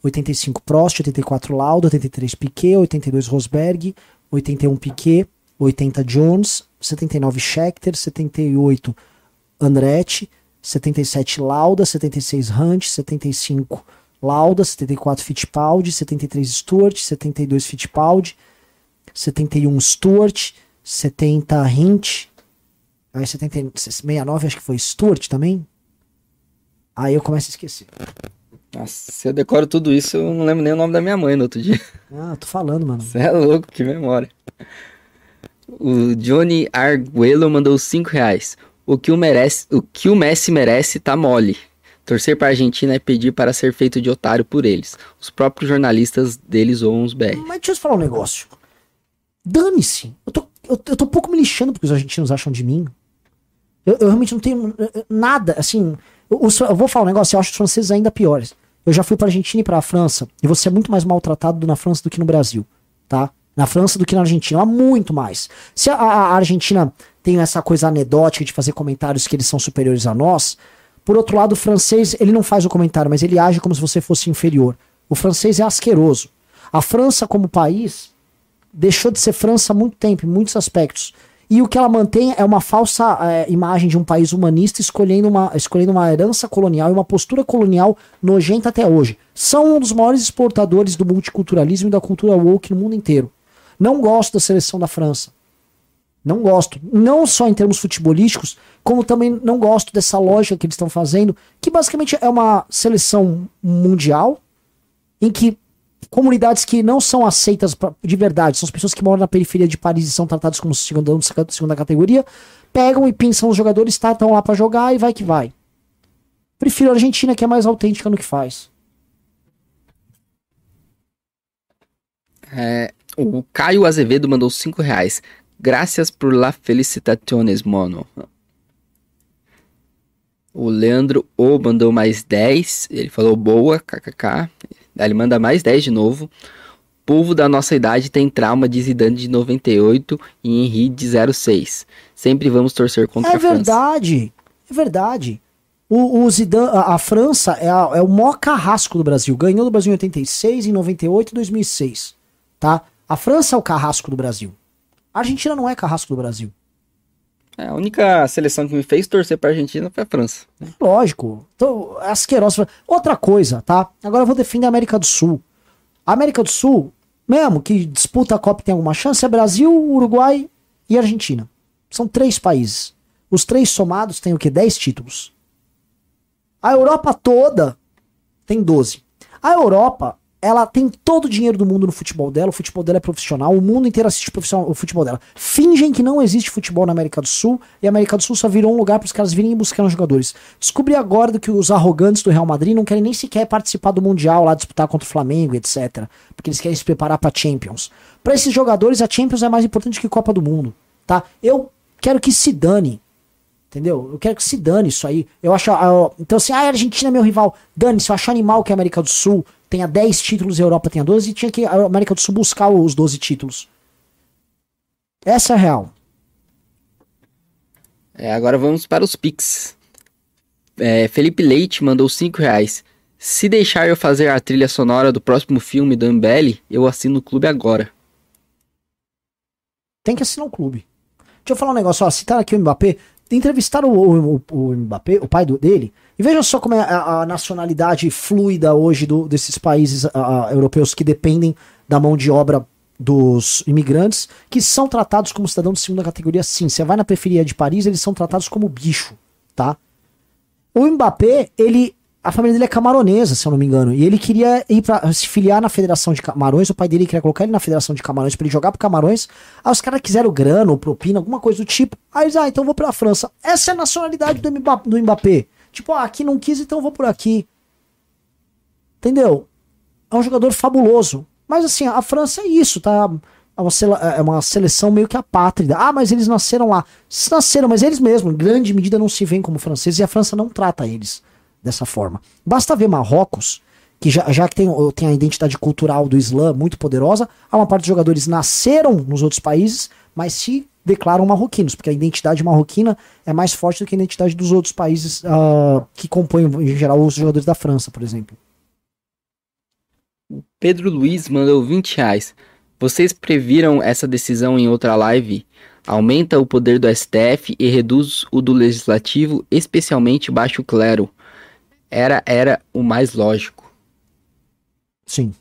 85 Prost, 84 Lauda, 83 Piquet, 82 Rosberg, 81 Piquet, 80 Jones, 79 Scheckter, 78 Andretti, 77 Lauda, 76 Hunt, 75 Lauda, 74 Fittipaldi, 73 Stewart, 72 Fittipaldi, 71 Stewart, 70 Hint, aí 70, 69 acho que foi Stewart também. Aí eu começo a esquecer. Nossa, se eu decoro tudo isso, eu não lembro nem o nome da minha mãe no outro dia. Ah, tô falando, mano. Você é louco, que memória. O Johnny Arguello mandou 5 reais. O que o, merece, o que o Messi merece tá mole. Torcer para a Argentina é pedir para ser feito de otário por eles. Os próprios jornalistas deles ou uns BR. Mas deixa eu falar um negócio. Dane-se. Eu tô, eu, eu tô um pouco me lixando porque os argentinos acham de mim. Eu, eu realmente não tenho eh, eh, nada, assim. Eu, eu, vou falar um negócio, eu acho os franceses ainda piores. Eu já fui pra Argentina e pra França, e você é muito mais maltratado na França do que no Brasil, tá? Na França do que na Argentina, muito mais. Se a, a Argentina tem essa coisa anedótica de fazer comentários que eles são superiores a nós, por outro lado, o francês, ele não faz o comentário, mas ele age como se você fosse inferior. O francês é asqueroso. A França, como país, deixou de ser França há muito tempo, em muitos aspectos. E o que ela mantém é uma falsa é, imagem de um país humanista escolhendo uma, escolhendo uma herança colonial e uma postura colonial nojenta até hoje. São um dos maiores exportadores do multiculturalismo e da cultura woke no mundo inteiro. Não gosto da seleção da França. Não gosto. Não só em termos futebolísticos, como também não gosto dessa lógica que eles estão fazendo, que basicamente é uma seleção mundial em que comunidades que não são aceitas pra, de verdade, são as pessoas que moram na periferia de Paris e são tratadas como segunda, segunda categoria, pegam e pensam os jogadores, tá, estão lá para jogar e vai que vai. Prefiro a Argentina, que é mais autêntica no que faz. É, o Caio Azevedo mandou 5 reais. Graças por la felicitaciones, mono. O Leandro O mandou mais 10. Ele falou boa, kkk. Ele manda mais 10 de novo. povo da nossa idade tem trauma de Zidane de 98 e Henry de 06. Sempre vamos torcer contra é a França. É verdade, é verdade. O, o Zidane, a, a França é, a, é, o maior carrasco do Brasil. Ganhou do Brasil em 86, em 98 e 2006. Tá? A França é o carrasco do Brasil. A Argentina não é carrasco do Brasil. É, a única seleção que me fez torcer pra Argentina foi a França. Lógico. Então, asquerosa. Outra coisa, tá? Agora eu vou defender a América do Sul. A América do Sul, mesmo que disputa a Copa e tem alguma chance, é Brasil, Uruguai e Argentina. São três países. Os três somados têm o que? 10 títulos. A Europa toda tem 12. A Europa, ela tem todo o dinheiro do mundo no futebol dela, o futebol dela é profissional, o mundo inteiro assiste o futebol dela. Fingem que não existe futebol na América do Sul e a América do Sul só virou um lugar para os caras virem buscar jogadores. Descobri agora do que os arrogantes do Real Madrid não querem nem sequer participar do Mundial lá, disputar contra o Flamengo, etc. Porque eles querem se preparar para Champions. Para esses jogadores, a Champions é mais importante que Copa do Mundo, tá? Eu quero que se dane Entendeu? Eu quero que se dane isso aí. Eu acho. Uh, então, assim, ah, a Argentina é meu rival. Dane-se, eu acho animal que a América do Sul tenha 10 títulos e a Europa tenha 12 e tinha que a América do Sul buscar os 12 títulos. Essa é a real. É, agora vamos para os Pix. É, Felipe Leite mandou 5 reais. Se deixar eu fazer a trilha sonora do próximo filme do Mbele, eu assino o clube agora. Tem que assinar o clube. Deixa eu falar um negócio, ó, citar aqui o Mbappé, entrevistaram o, o, o Mbappé, o pai do, dele, e veja só como é a, a nacionalidade fluida hoje do, desses países a, europeus que dependem da mão de obra dos imigrantes, que são tratados como cidadãos de segunda categoria, sim. Você vai na periferia de Paris, eles são tratados como bicho, tá? O Mbappé, ele a família dele é camaronesa, se eu não me engano. E ele queria ir para se filiar na Federação de Camarões. O pai dele queria colocar ele na Federação de Camarões para ele jogar pro Camarões. Aí os caras quiseram grana ou propina, alguma coisa do tipo. Aí eles, ah, então vou pra França. Essa é a nacionalidade do Mbappé. Do Mbappé. Tipo, ah, aqui não quis, então vou por aqui. Entendeu? É um jogador fabuloso. Mas assim, a França é isso, tá? É uma, é seleção meio que apátrida. Ah, mas eles nasceram lá. Nasceram, mas eles mesmos, em grande medida, não se veem como franceses e a França não trata eles dessa forma. Basta ver Marrocos, que já, já que tem, tem a identidade cultural do Islã muito poderosa, há uma parte dos jogadores nasceram nos outros países, mas se declaram marroquinos, porque a identidade marroquina é mais forte do que a identidade dos outros países uh, que compõem, em geral, os jogadores da França, por exemplo. Pedro Luiz mandou 20 reais. Vocês previram essa decisão em outra live? Aumenta o poder do STF e reduz o do legislativo, especialmente baixo clero era, era o mais lógico. Sim.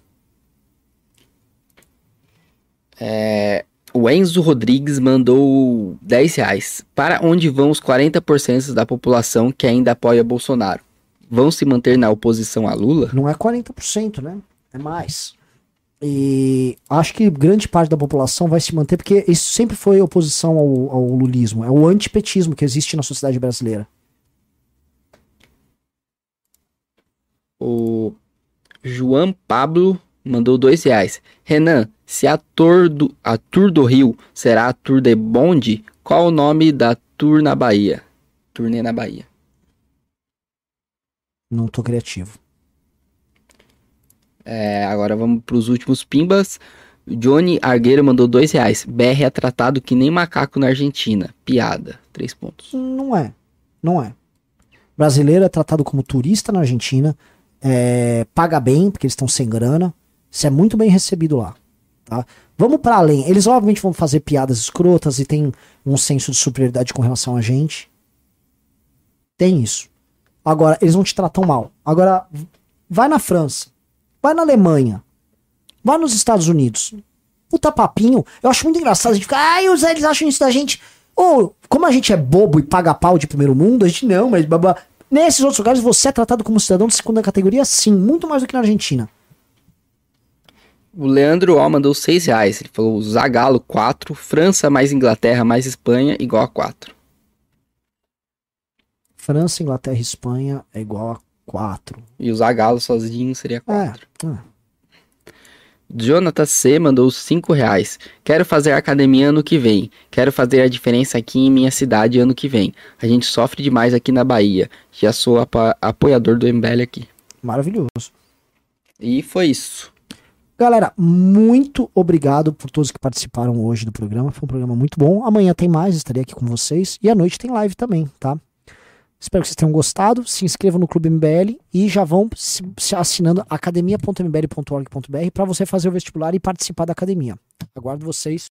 É, o Enzo Rodrigues mandou 10 reais. Para onde vão os 40% da população que ainda apoia Bolsonaro? Vão se manter na oposição a Lula? Não é 40%, né? É mais. E acho que grande parte da população vai se manter, porque isso sempre foi oposição ao, ao lulismo. É o antipetismo que existe na sociedade brasileira. O João Pablo mandou dois reais. Renan, se a tour, do, a tour do Rio será a Tour de Bonde, qual o nome da tour na Bahia? Turnê na Bahia. Não tô criativo. É, agora vamos para os últimos pimbas. Johnny Argueiro mandou dois reais. BR é tratado que nem macaco na Argentina. Piada. Três pontos. Não é. Não é. Brasileiro é tratado como turista na Argentina é, paga bem, porque eles estão sem grana. Isso é muito bem recebido lá. Tá? Vamos para além. Eles obviamente vão fazer piadas escrotas e tem um senso de superioridade com relação a gente. Tem isso. Agora, eles não te tratam mal. Agora, vai na França, vai na Alemanha, vai nos Estados Unidos. Puta papinho. Eu acho muito engraçado. A gente fica, ai, os eles acham isso da gente. Ou, como a gente é bobo e paga pau de primeiro mundo, a gente não, mas babá. Nesses outros lugares você é tratado como cidadão de segunda categoria, sim, muito mais do que na Argentina. O Leandro O mandou 6 reais. Ele falou Zagalo 4, França mais Inglaterra mais Espanha igual a 4. França, Inglaterra e Espanha é igual a 4. E o Zagalo sozinho seria 4. É, é. Jonathan C mandou 5 reais. Quero fazer academia ano que vem. Quero fazer a diferença aqui em minha cidade ano que vem. A gente sofre demais aqui na Bahia. Já sou apo apoiador do MBL aqui. Maravilhoso. E foi isso. Galera, muito obrigado por todos que participaram hoje do programa. Foi um programa muito bom. Amanhã tem mais, estarei aqui com vocês. E à noite tem live também, tá? Espero que vocês tenham gostado. Se inscrevam no Clube MBL e já vão se, se assinando academia.mbl.org.br para você fazer o vestibular e participar da academia. Aguardo vocês.